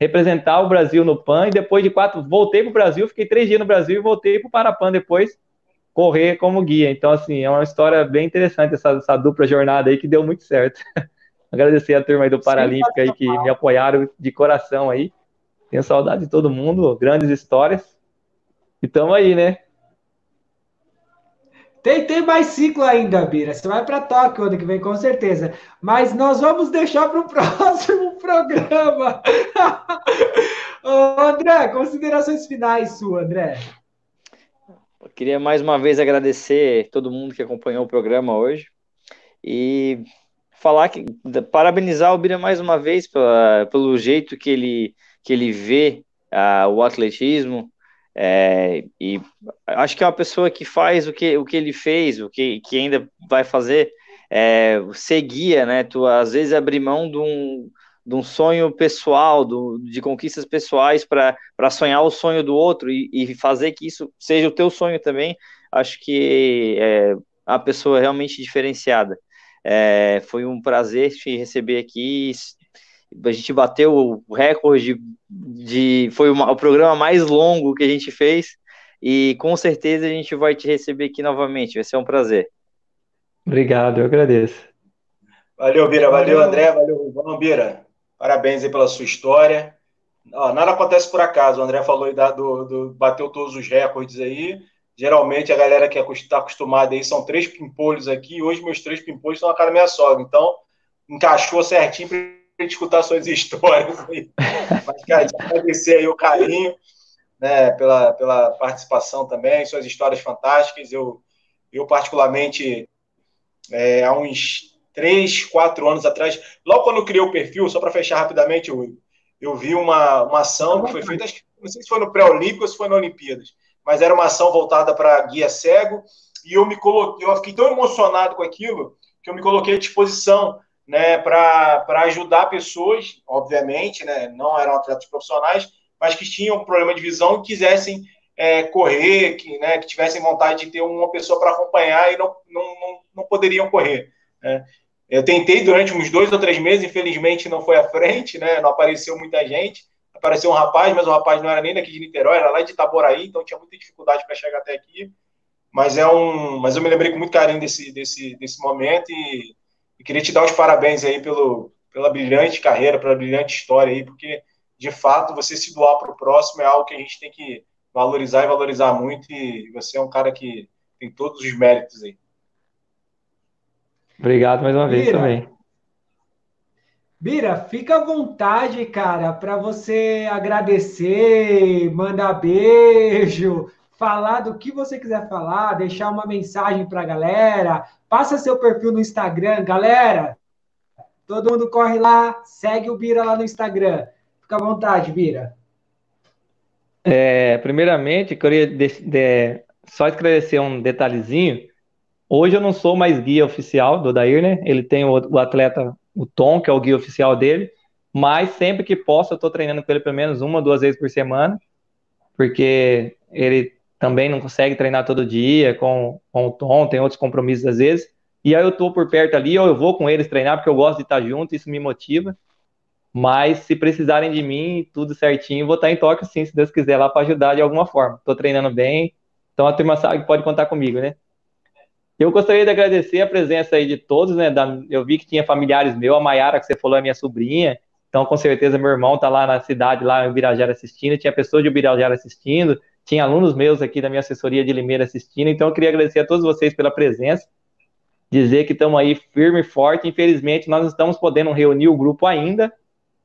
representar o Brasil no PAN, e depois de quatro, voltei para o Brasil, fiquei três dias no Brasil e voltei para o Parapan depois correr como guia. Então, assim, é uma história bem interessante essa, essa dupla jornada aí que deu muito certo. Agradecer a turma aí do Paralímpico aí que me apoiaram de coração aí. Tenho saudade de todo mundo, grandes histórias. E tamo aí, né? Tem, tem mais ciclo ainda, Bira. Você vai para Tóquio ano que vem, com certeza. Mas nós vamos deixar para o próximo programa. Ô, André, considerações finais sua, André. Eu queria mais uma vez agradecer todo mundo que acompanhou o programa hoje e falar que parabenizar o Bira mais uma vez pela, pelo jeito que ele que ele vê uh, o atletismo, é, e acho que é uma pessoa que faz o que, o que ele fez, o que, que ainda vai fazer, é, seguia, né? Tu às vezes abrir mão de um, de um sonho pessoal, do, de conquistas pessoais para sonhar o sonho do outro e, e, fazer que isso seja o teu sonho também. Acho que é a pessoa realmente diferenciada. É, foi um prazer te receber aqui a gente bateu o recorde de, de foi uma, o programa mais longo que a gente fez e com certeza a gente vai te receber aqui novamente, vai ser um prazer. Obrigado, eu agradeço. Valeu, Bira, valeu, André, valeu, João Bira. Parabéns aí pela sua história. Ó, nada acontece por acaso, o André falou aí do, do, bateu todos os recordes aí. Geralmente a galera que está acostumada aí são três pimpolhos aqui, hoje meus três pimpolhos estão na cara da minha sogra, então encaixou certinho gente escutar suas histórias aí. Mas, cara, agradecer aí o carinho, né, pela, pela participação também, suas histórias fantásticas. Eu, eu particularmente, é, há uns três, quatro anos atrás, logo quando eu criei o perfil, só para fechar rapidamente, eu, eu vi uma, uma ação que foi feita, não sei se foi no pré-olímpico ou se foi na Olimpíadas, mas era uma ação voltada para guia cego, e eu me coloquei, eu fiquei tão emocionado com aquilo que eu me coloquei à disposição né, para ajudar pessoas, obviamente, né, não eram atletas profissionais, mas que tinham problema de visão e quisessem é, correr, que, né, que tivessem vontade de ter uma pessoa para acompanhar e não, não, não, não poderiam correr. Né. Eu tentei durante uns dois ou três meses, infelizmente não foi à frente, né, não apareceu muita gente. Apareceu um rapaz, mas o rapaz não era nem daqui de Niterói, era lá de Itaboraí, então tinha muita dificuldade para chegar até aqui. Mas é um, mas eu me lembrei com muito carinho desse, desse, desse momento e e queria te dar os parabéns aí pelo, pela brilhante carreira, pela brilhante história aí, porque de fato você se doar para o próximo é algo que a gente tem que valorizar e valorizar muito. E você é um cara que tem todos os méritos aí. Obrigado mais uma vez também. Bira, fica à vontade, cara, para você agradecer, mandar beijo, falar do que você quiser falar, deixar uma mensagem para a galera, passa seu perfil no Instagram, galera. Todo mundo corre lá, segue o Bira lá no Instagram. Fica à vontade, Bira. É, primeiramente, queria de, de, só esclarecer um detalhezinho. Hoje eu não sou mais guia oficial do Dair, né? Ele tem o, o atleta, o Tom, que é o guia oficial dele. Mas sempre que posso, eu estou treinando com ele pelo menos uma, duas vezes por semana, porque ele também não consegue treinar todo dia com, com o Tom, tem outros compromissos às vezes. E aí eu tô por perto ali, ou eu vou com eles treinar, porque eu gosto de estar junto, isso me motiva. Mas se precisarem de mim, tudo certinho, vou estar em toque sim, se Deus quiser, lá para ajudar de alguma forma. Tô treinando bem, então a turma sabe que pode contar comigo, né? Eu gostaria de agradecer a presença aí de todos, né? Da, eu vi que tinha familiares meus, a Mayara, que você falou, é minha sobrinha, então com certeza meu irmão tá lá na cidade, lá em Ubirajara assistindo, tinha pessoas de Ubirajara assistindo, tinha alunos meus aqui da minha assessoria de Limeira assistindo, então eu queria agradecer a todos vocês pela presença, dizer que estamos aí firme e forte. Infelizmente, nós não estamos podendo reunir o grupo ainda,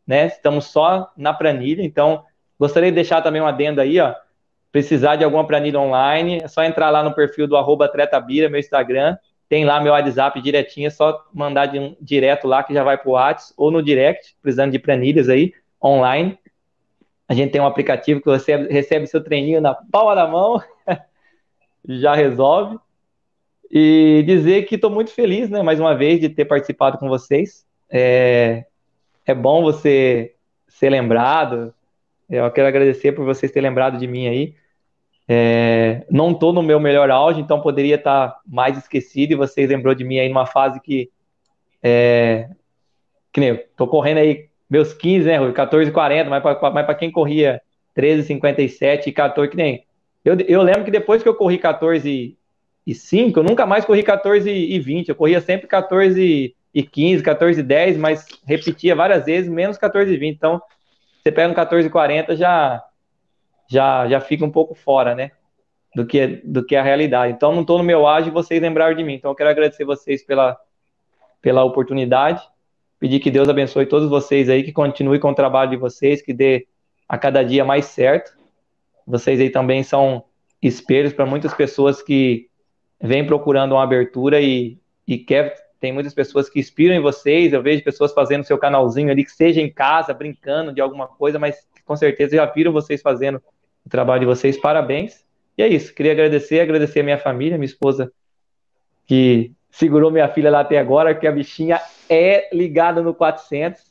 né? Estamos só na planilha, então gostaria de deixar também um adendo aí, ó. Precisar de alguma planilha online, é só entrar lá no perfil do arroba Tretabira, meu Instagram, tem lá meu WhatsApp direitinho, é só mandar de um, direto lá que já vai para o WhatsApp ou no direct, precisando de planilhas aí, online. A gente tem um aplicativo que você recebe seu treininho na palma da mão, já resolve. E dizer que estou muito feliz, né, mais uma vez, de ter participado com vocês. É, é bom você ser lembrado. Eu quero agradecer por vocês terem lembrado de mim aí. É, não estou no meu melhor auge, então poderia estar tá mais esquecido e vocês lembrou de mim aí numa fase que é, que nem eu tô correndo aí meus 15, né, Rui? 14 40, mas para quem corria 13 57 e 14 que nem eu, eu lembro que depois que eu corri 14 e 5, eu nunca mais corri 14 e 20, eu corria sempre 14 e 15, 14 e 10, mas repetia várias vezes, menos 14 e 20. Então, você pega um 14 e 40, já, já, já fica um pouco fora, né? Do que, do que a realidade. Então, não estou no meu ágio vocês lembraram de mim. Então, eu quero agradecer vocês pela, pela oportunidade. Pedir que Deus abençoe todos vocês aí, que continue com o trabalho de vocês, que dê a cada dia mais certo. Vocês aí também são espelhos para muitas pessoas que vêm procurando uma abertura e, e quer tem muitas pessoas que inspiram em vocês. Eu vejo pessoas fazendo seu canalzinho ali, que seja em casa, brincando de alguma coisa, mas com certeza já viram vocês fazendo o trabalho de vocês. Parabéns. E é isso. Queria agradecer, agradecer a minha família, minha esposa, que segurou minha filha lá até agora, que a bichinha é ligada no 400.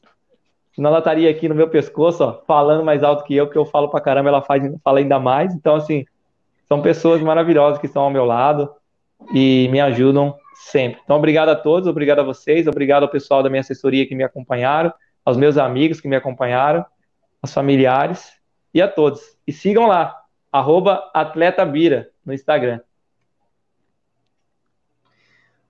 Senão ela estaria aqui no meu pescoço, ó, falando mais alto que eu, porque eu falo pra caramba, ela faz, fala ainda mais. Então, assim, são pessoas maravilhosas que estão ao meu lado e me ajudam sempre. Então, obrigado a todos, obrigado a vocês, obrigado ao pessoal da minha assessoria que me acompanharam, aos meus amigos que me acompanharam, aos familiares e a todos. E sigam lá, atletabira no Instagram.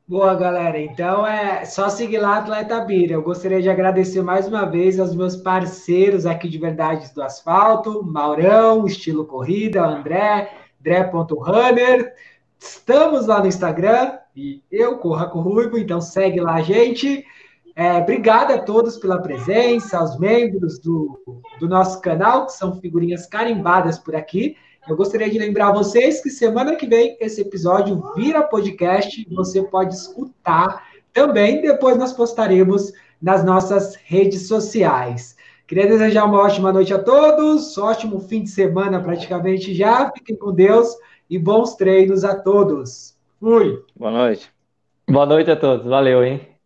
Boa, galera. Então é só seguir lá Atleta Bira. Eu gostaria de agradecer mais uma vez aos meus parceiros aqui de Verdades do Asfalto, Maurão, Estilo Corrida, André, André.runner. Estamos lá no Instagram, e eu, Corra com Ruivo, então segue lá a gente. É, obrigado a todos pela presença, aos membros do, do nosso canal, que são figurinhas carimbadas por aqui. Eu gostaria de lembrar vocês que semana que vem esse episódio vira podcast, você pode escutar também, depois nós postaremos nas nossas redes sociais. Queria desejar uma ótima noite a todos, ótimo fim de semana praticamente já, fiquem com Deus e bons treinos a todos. Fui. Boa noite. Boa noite a todos. Valeu, hein?